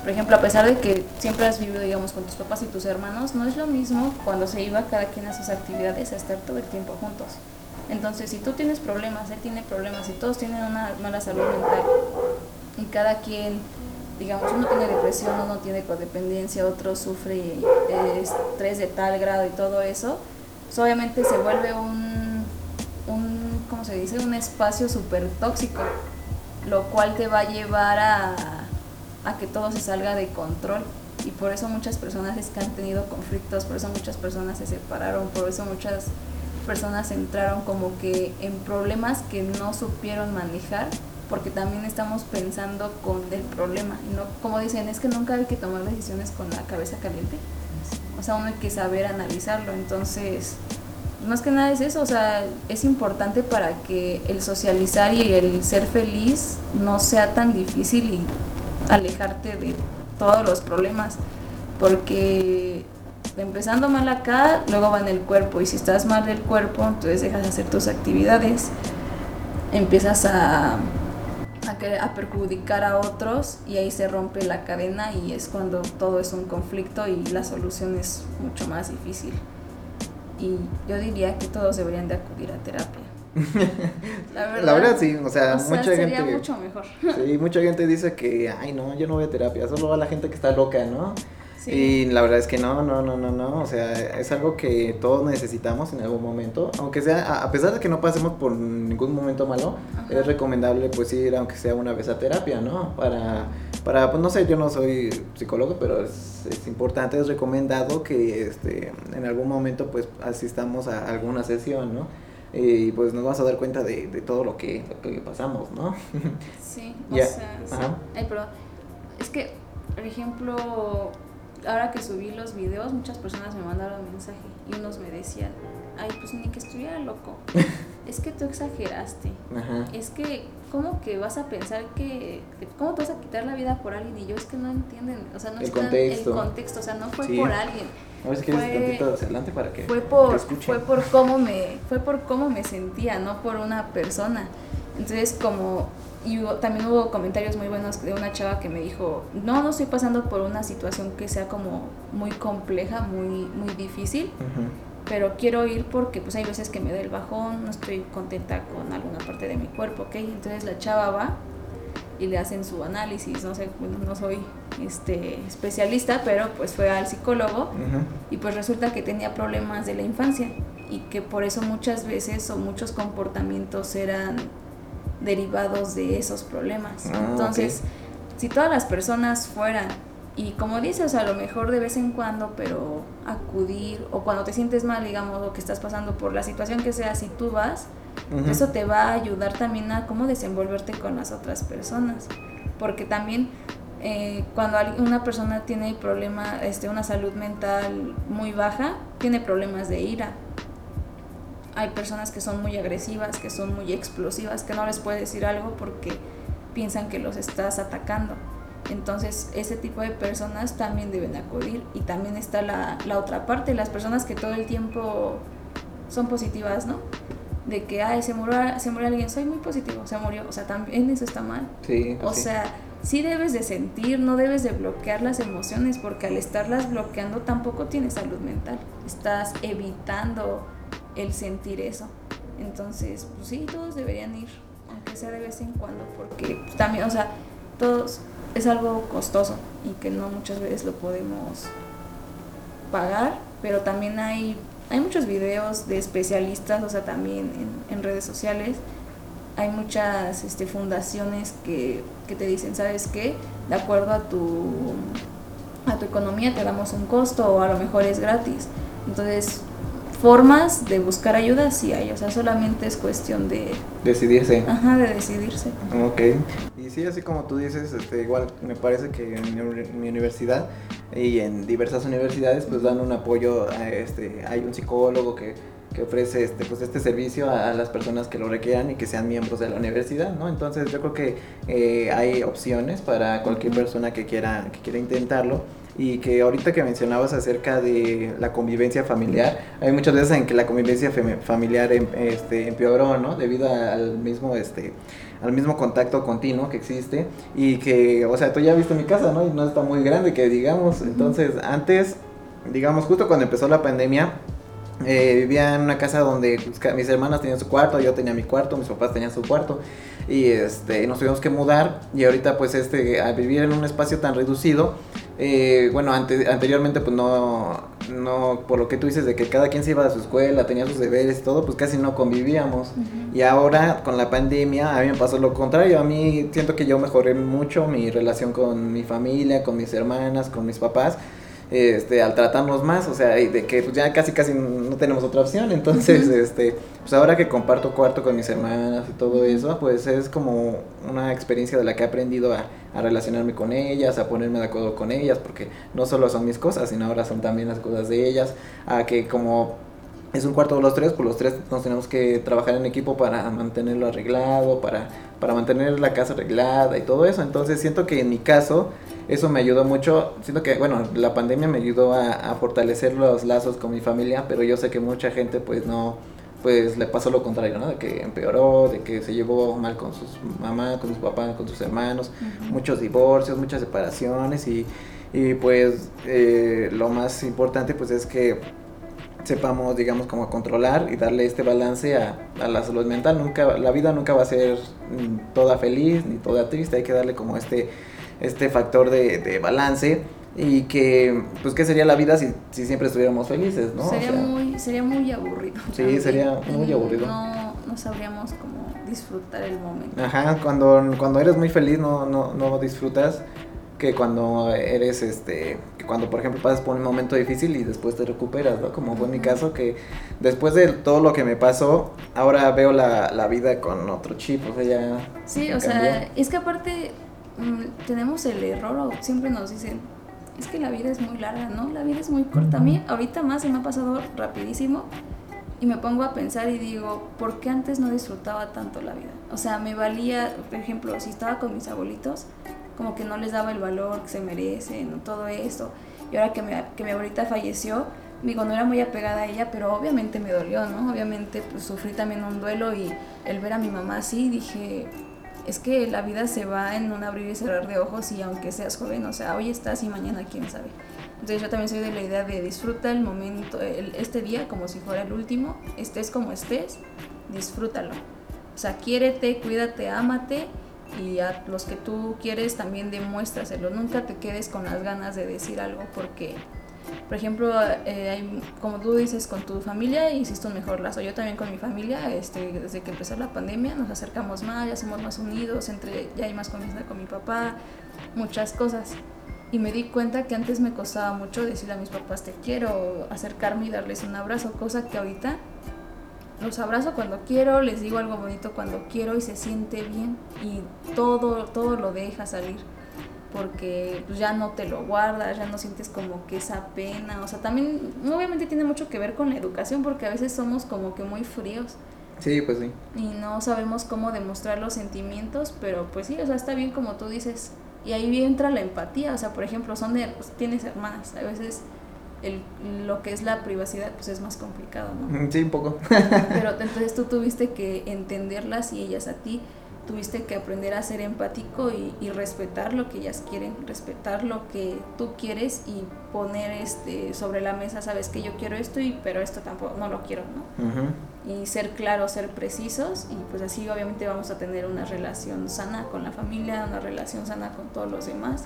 por ejemplo, a pesar de que siempre has vivido, digamos, con tus papás y tus hermanos, no es lo mismo cuando se iba cada quien a sus actividades a estar todo el tiempo juntos. Entonces, si tú tienes problemas, él tiene problemas, y todos tienen una mala salud mental, y cada quien, digamos, uno tiene depresión, uno tiene codependencia, otro sufre eh, estrés de tal grado y todo eso, pues obviamente se vuelve un, un ¿cómo se dice? Un espacio súper tóxico, lo cual te va a llevar a, a que todo se salga de control y por eso muchas personas que han tenido conflictos, por eso muchas personas se separaron, por eso muchas personas entraron como que en problemas que no supieron manejar porque también estamos pensando con el problema no como dicen es que nunca hay que tomar decisiones con la cabeza caliente o sea uno hay que saber analizarlo entonces más que nada es eso o sea es importante para que el socializar y el ser feliz no sea tan difícil y alejarte de todos los problemas porque empezando mal acá, luego va en el cuerpo. Y si estás mal del cuerpo, entonces dejas de hacer tus actividades, empiezas a, a, a, perjudicar a otros y ahí se rompe la cadena y es cuando todo es un conflicto y la solución es mucho más difícil. Y yo diría que todos deberían de acudir a terapia. La verdad, la verdad sí, o sea, o sea mucha sería gente mucho mejor. Sí, mucha gente dice que, ay, no, yo no voy a terapia, solo va la gente que está loca, ¿no? Sí. Y la verdad es que no, no, no, no, no. O sea, es algo que todos necesitamos en algún momento. Aunque sea, a pesar de que no pasemos por ningún momento malo, Ajá. es recomendable pues ir, aunque sea una vez a terapia, ¿no? Para, para pues no sé, yo no soy psicólogo, pero es, es importante, es recomendado que este, en algún momento pues asistamos a alguna sesión, ¿no? y pues nos vamos a dar cuenta de, de todo lo que, lo que pasamos, ¿no? Sí, o yeah. sea, sí. Ay, pero es que, por ejemplo, ahora que subí los videos, muchas personas me mandaron mensaje y unos me decían, ay, pues ni que estuviera loco. es que tú exageraste. Ajá. Es que, ¿cómo que vas a pensar que, ¿cómo te vas a quitar la vida por alguien? Y yo es que no entienden, o sea, no el están contexto. el contexto, o sea, no fue Sí. por alguien. A ver si quieres tantito adelante para que fue por fue por cómo me fue por cómo me sentía no por una persona entonces como y también hubo comentarios muy buenos de una chava que me dijo, no, no estoy pasando por una situación que sea como muy compleja, muy, muy difícil, pero quiero ir porque pues hay veces que me da el bajón, no estoy contenta con alguna parte de mi cuerpo, ¿ok? Entonces la chava va y le hacen su análisis, no sé, bueno, no soy este especialista, pero pues fue al psicólogo y pues resulta que tenía problemas de la infancia y que por eso muchas veces o muchos comportamientos eran derivados de esos problemas. Ah, Entonces, si todas las personas fueran, y como dices, a lo mejor de vez en cuando, pero acudir, o cuando te sientes mal, digamos, o que estás pasando por la situación que sea, si tú vas, eso te va a ayudar también a cómo desenvolverte con las otras personas. Porque también eh, cuando una persona tiene problema, este, una salud mental muy baja, tiene problemas de ira hay personas que son muy agresivas, que son muy explosivas, que no les puedes decir algo porque piensan que los estás atacando. Entonces, ese tipo de personas también deben acudir. Y también está la, la otra parte, las personas que todo el tiempo son positivas, ¿no? De que, ay, se murió, se murió alguien, soy muy positivo, se murió. O sea, también eso está mal. Sí, o sea, sí debes de sentir, no debes de bloquear las emociones, porque al estarlas bloqueando tampoco tienes salud mental. Estás evitando el sentir eso. Entonces, pues sí, todos deberían ir, aunque sea de vez en cuando, porque también, o sea, todos es algo costoso y que no muchas veces lo podemos pagar, pero también hay, hay muchos videos de especialistas, o sea, también en, redes sociales. Hay muchas este, fundaciones que, que te dicen, ¿sabes qué? De acuerdo a tu, a tu economía te damos un costo o a lo mejor es gratis. Entonces, formas de buscar ayuda sí hay, o sea, solamente es cuestión de... Decidirse. Ajá, de decidirse. Ok. Y sí, así como tú dices, este, igual me parece que en mi, universidad y en diversas universidades pues dan un apoyo, a este, hay un psicólogo que, que ofrece este, pues, este servicio a, las personas que lo requieran y que sean miembros de la universidad, ¿no? Entonces yo creo que eh, hay opciones para cualquier persona que quiera, que quiera intentarlo y que ahorita que mencionabas acerca de la convivencia familiar, hay muchas veces en que la convivencia familiar em, este, empeoró, ¿no? Debido al mismo, este, al mismo contacto continuo que existe y que, o sea, tú ya has visto mi casa, ¿no? Y no está muy grande, que digamos, entonces antes, digamos, justo cuando empezó la pandemia, eh, vivía en una casa donde pues, mis hermanas tenían su cuarto, yo tenía mi cuarto, mis papás tenían su cuarto. Y este, nos tuvimos que mudar. Y ahorita pues este, a vivir en un espacio tan reducido, eh, bueno, anteriormente pues no, no, por lo que tú dices de que cada quien se iba a su escuela, tenía sus deberes y todo, pues casi no convivíamos. Y ahora con la pandemia a mí me pasó lo contrario, a mí siento que yo mejoré mucho mi relación con mi familia, con mis hermanas, con mis papás este, al tratarnos más, o sea, de que pues, ya casi casi no tenemos otra opción, entonces, este, pues ahora que comparto cuarto con mis hermanas y todo eso, pues es como una experiencia de la que he aprendido a, a relacionarme con ellas, a ponerme de acuerdo con ellas, porque no solo son mis cosas, sino ahora son también las cosas de ellas, a que como es un cuarto de los tres, pues los tres nos tenemos que trabajar en equipo para mantenerlo arreglado, para, para mantener la casa arreglada y todo eso. Entonces siento que en mi caso eso me ayudó mucho. Siento que, bueno, la pandemia me ayudó a, fortalecer los lazos con mi familia, pero yo sé que mucha gente pues no, pues le pasó lo contrario, ¿no? De que empeoró, de que se llevó mal con sus mamás, con sus papás, con sus hermanos, muchos divorcios, muchas separaciones y, y pues eh, lo más importante pues es que sepamos, digamos, como controlar y darle este balance a, la salud mental. Nunca, la vida nunca va a ser mm, toda feliz ni toda triste, hay que darle como este, este factor de, balance y que, pues, ¿qué sería la vida si, siempre estuviéramos felices, no? Sería, muy, sería muy aburrido. Sí, sería muy aburrido. No, no sabríamos cómo disfrutar el momento. Ajá, cuando, cuando eres muy feliz no, no, no disfrutas que cuando eres, este, que cuando por ejemplo pasas por un momento difícil y después te recuperas, ¿no? Como fue mi caso, que después de todo lo que me pasó, ahora veo la, la vida con otro chip, o sea, ya... Sí, o sea, es que aparte mm, tenemos el error, o siempre nos dicen, es que la vida es muy larga, ¿no? La vida es muy corta. A mí ahorita más se me ha pasado rapidísimo y me pongo a pensar y digo, ¿por qué antes no disfrutaba tanto la vida? O sea, me valía, por ejemplo, si estaba con mis abuelitos, como que no les daba el valor que se merecen, todo esto. Y ahora que, que mi abuelita falleció, digo, no era muy apegada a ella, pero obviamente me dolió, ¿no? Obviamente pues, sufrí también un duelo y el ver a mi mamá así, dije, es que la vida se va en un abrir y cerrar de ojos y aunque seas joven, o sea, hoy estás y mañana quién sabe. Entonces yo también soy de la idea de disfruta el momento, este día como si fuera el último, estés como estés, disfrútalo. O sea, quiérete, cuídate, ámate y a los que tú quieres también demuéstraselo. Nunca te quedes con las ganas de decir algo porque, por ejemplo, eh, como tú dices, con tu familia hiciste un mejor lazo. Yo también con mi familia, este, desde que empezó la pandemia, nos acercamos más, ya somos más unidos, entre, ya hay más confianza con mi papá, muchas cosas. Y me di cuenta que antes me costaba mucho decirle a mis papás te quiero, acercarme y darles un abrazo, cosa que ahorita los abrazo cuando quiero, les digo algo bonito cuando quiero y se siente bien y todo, todo lo deja salir porque pues, ya no te lo guardas, ya no sientes como que esa pena, o sea, también obviamente tiene mucho que ver con la educación porque a veces somos como que muy fríos. Sí, pues sí. Y no sabemos cómo demostrar los sentimientos, pero pues sí, o sea, está bien como tú dices. Y ahí entra la empatía, o sea, por ejemplo, son de, pues, tienes hermanas, a veces el, lo que es la privacidad pues es más complicado, ¿no? Sí, un poco. Pero entonces tú tuviste que entenderlas y ellas a ti, tuviste que aprender a ser empático y, y, respetar lo que ellas quieren, respetar lo que tú quieres y poner este sobre la mesa, sabes que yo quiero esto y pero esto tampoco no lo quiero, ¿no? Y ser claros, ser precisos y pues así obviamente vamos a tener una relación sana con la familia, una relación sana con todos los demás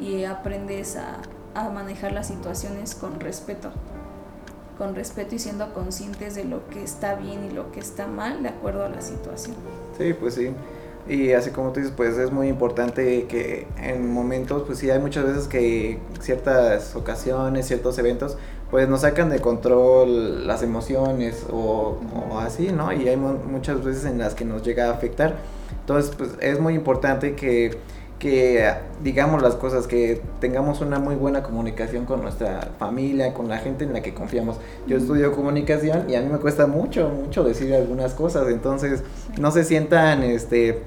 y aprendes a, a manejar las situaciones con respeto, con respeto y siendo conscientes de lo que está bien y lo que está mal de acuerdo a la situación. Sí, pues sí. Y así como tú dices, pues es muy importante que en momentos, pues sí, hay muchas veces que ciertas ocasiones, ciertos eventos, pues nos sacan de control las emociones o, o así, ¿no? Y hay muchas veces en las que nos llega a afectar. Entonces, pues es muy importante que que digamos las cosas, que tengamos una muy buena comunicación con nuestra familia, con la gente en la que confiamos. Yo estudio comunicación y a mí me cuesta mucho, mucho decir algunas cosas, entonces no se sientan, este,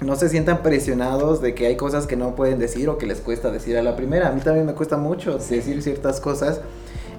no se sientan presionados de que hay cosas que no pueden decir o que les cuesta decir a la primera. A mí también me cuesta mucho decir ciertas cosas,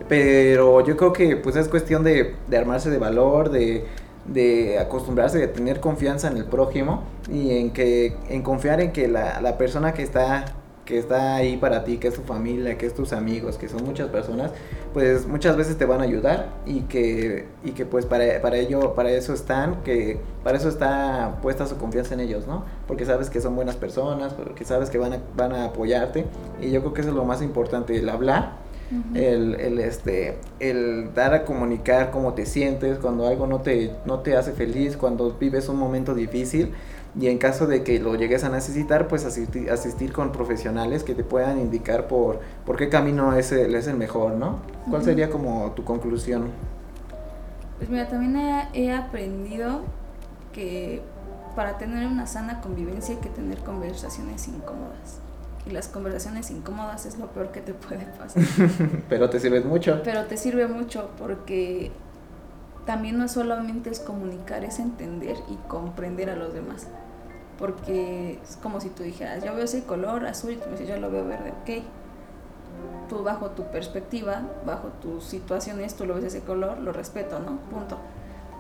pero yo creo que pues es cuestión de, de armarse de valor, de de acostumbrarse a tener confianza en el prójimo y en que en confiar en que la, la, persona que está que está ahí para ti, que es tu familia, que es tus amigos, que son muchas personas, pues muchas veces te van a ayudar y que, y que pues para, para ello, para eso están, que para eso está puesta su confianza en ellos, ¿no? Porque sabes que son buenas personas, porque sabes que van a, van a apoyarte y yo creo que eso es lo más importante, el hablar el, el, este, el dar a comunicar cómo te sientes, cuando algo no te, no te hace feliz, cuando vives un momento difícil y en caso de que lo llegues a necesitar, pues asistir, asistir con profesionales que te puedan indicar por, por qué camino es el, es el mejor, ¿no? ¿Cuál sería como tu conclusión? Pues mira, también he, he aprendido que para tener una sana convivencia hay que tener conversaciones incómodas y las conversaciones incómodas es lo peor que te puede pasar. Pero te sirve mucho. Pero te sirve mucho porque también no solamente es comunicar, es entender y comprender a los demás. Porque es como si tú dijeras, yo veo ese color azul y tú me dices, yo lo veo verde, ok. Tú bajo tu perspectiva, bajo tus situaciones, tú lo ves ese color, lo respeto, ¿no? Punto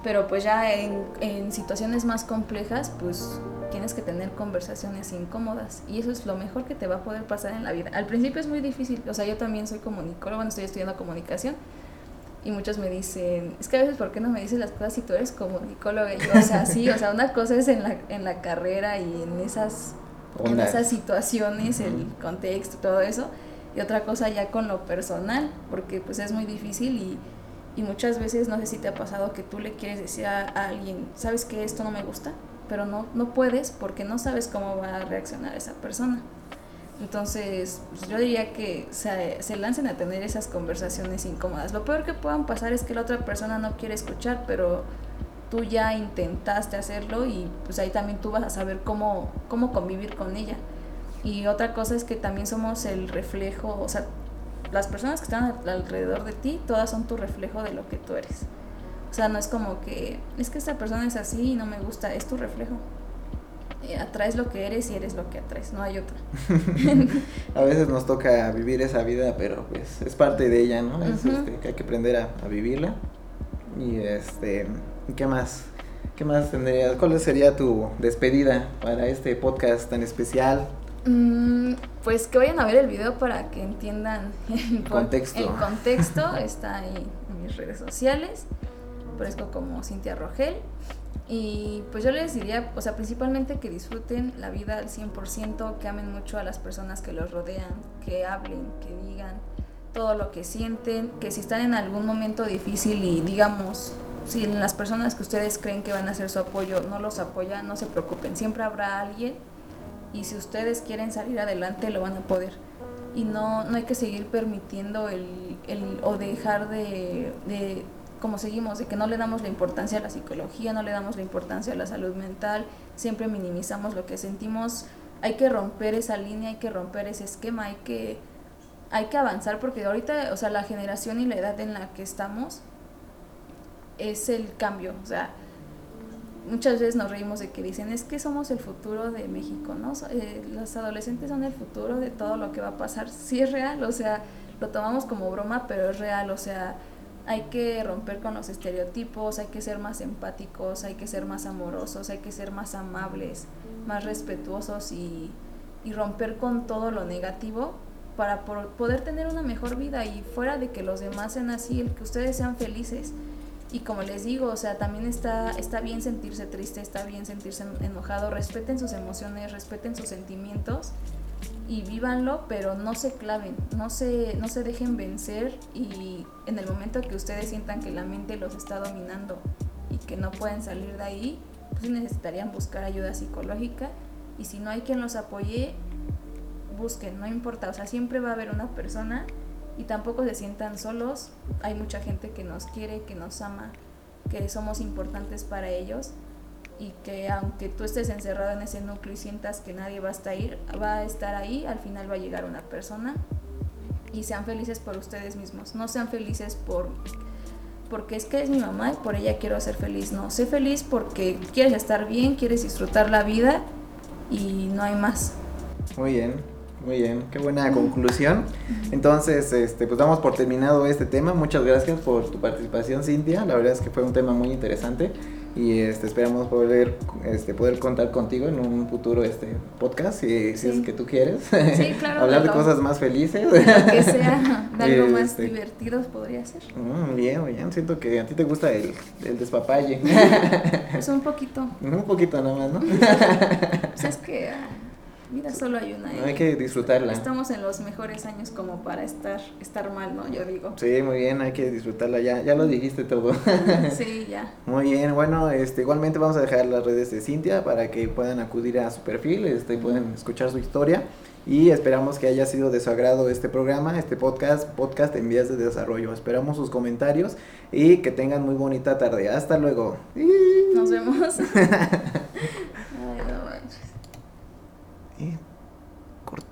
pero pues ya en, en, situaciones más complejas, pues tienes que tener conversaciones incómodas y eso es lo mejor que te va a poder pasar en la vida. Al principio es muy difícil, o sea, yo también soy comunicóloga, bueno, estoy estudiando comunicación y muchos me dicen, es que a veces, ¿por qué no me dices las cosas si tú eres comunicóloga? Y yo, o sea, sí, o sea, una cosa es en la, en la carrera y en esas, en esas situaciones, el contexto, todo eso, y otra cosa ya con lo personal, porque pues es muy difícil y y muchas veces, no sé si te ha pasado que tú le quieres decir a, alguien, sabes que esto no me gusta, pero no, no puedes porque no sabes cómo va a reaccionar esa persona. Entonces, pues, yo diría que se, lancen a tener esas conversaciones incómodas. Lo peor que puedan pasar es que la otra persona no quiere escuchar, pero tú ya intentaste hacerlo y pues ahí también tú vas a saber cómo, cómo convivir con ella. Y otra cosa es que también somos el reflejo, o sea, las personas que están alrededor de ti, todas son tu reflejo de lo que tú eres. O sea, no es como que, es que esta persona es así y no me gusta, es tu reflejo. Eh, atraes lo que eres y eres lo que atraes, no hay otra. a veces nos toca vivir esa vida, pero pues es parte de ella, ¿no? Es este, que hay que aprender a, vivirla. Y este, ¿qué más? ¿Qué más tendrías? ¿Cuál sería tu despedida para este podcast tan especial? Mm, pues que vayan a ver el video para que entiendan el contexto. El contexto está ahí en mis redes sociales. Parezco como Cintia Rogel. Y pues yo les diría, o sea, principalmente que disfruten la vida al 100%, que amen mucho a las personas que los rodean, que hablen, que digan todo lo que sienten, que si están en algún momento difícil y digamos, si las personas que ustedes creen que van a ser su apoyo no los apoyan, no se preocupen, siempre habrá alguien y si ustedes quieren salir adelante lo van a poder. Y no, no hay que seguir permitiendo el, el o dejar de, de como seguimos, de que no le damos la importancia a la psicología, no le damos la importancia a la salud mental, siempre minimizamos lo que sentimos. Hay que romper esa línea, hay que romper ese esquema, hay que, hay que avanzar porque ahorita, o sea, la generación y la edad en la que estamos es el cambio. O sea, muchas veces nos reímos de que dicen, es que somos el futuro de México, ¿no? Eh, los adolescentes son el futuro de todo lo que va a pasar. Sí es real, o sea, lo tomamos como broma, pero es real, o sea hay que romper con los estereotipos, hay que ser más empáticos, hay que ser más amorosos, hay que ser más amables, más respetuosos y, y romper con todo lo negativo para poder tener una mejor vida y fuera de que los demás sean así, el que ustedes sean felices. Y como les digo, o sea, también está, está bien sentirse triste, está bien sentirse enojado, respeten sus emociones, respeten sus sentimientos y vívanlo, pero no se claven, no se, no se dejen vencer y en el momento que ustedes sientan que la mente los está dominando y que no pueden salir de ahí, pues necesitarían buscar ayuda psicológica y si no hay quien los apoye, busquen, no importa, o sea, siempre va a haber una persona y tampoco se sientan solos, hay mucha gente que nos quiere, que nos ama, que somos importantes para ellos y que aunque tú estés encerrado en ese núcleo y sientas que nadie va a estar ahí, va a estar ahí, al final va a llegar una persona y sean felices por ustedes mismos, no sean felices por porque es que es mi mamá y por ella quiero ser feliz, no, sé feliz porque quieres estar bien, quieres disfrutar la vida y no hay más. Muy bien, muy bien, qué buena conclusión. Entonces, este, pues damos por terminado este tema. Muchas gracias por tu participación, Cintia. La verdad es que fue un tema muy interesante y este, esperamos poder, este, poder contar contigo en un futuro este podcast, si, si es que tú quieres. Sí, claro. Hablar de, cosas más felices. que sea, de algo más este, divertido podría ser. Mm, bien, bien, siento que a ti te gusta el, el despapalle. Pues un poquito. Un poquito nada más, ¿no? pues es que... Ah, Vida solo hay una. hay que disfrutarla. Estamos en los mejores años como para estar, estar mal, ¿no? Yo digo. Sí, muy bien, hay que disfrutarla. Ya, ya lo dijiste todo. sí, ya. Muy bien, bueno, este, igualmente vamos a dejar las redes de Cintia para que puedan acudir a su perfil, este, puedan escuchar su historia. Y esperamos que haya sido de su agrado este programa, este podcast, podcast en vías de desarrollo. Esperamos sus comentarios y que tengan muy bonita tarde. Hasta luego. Nos vemos.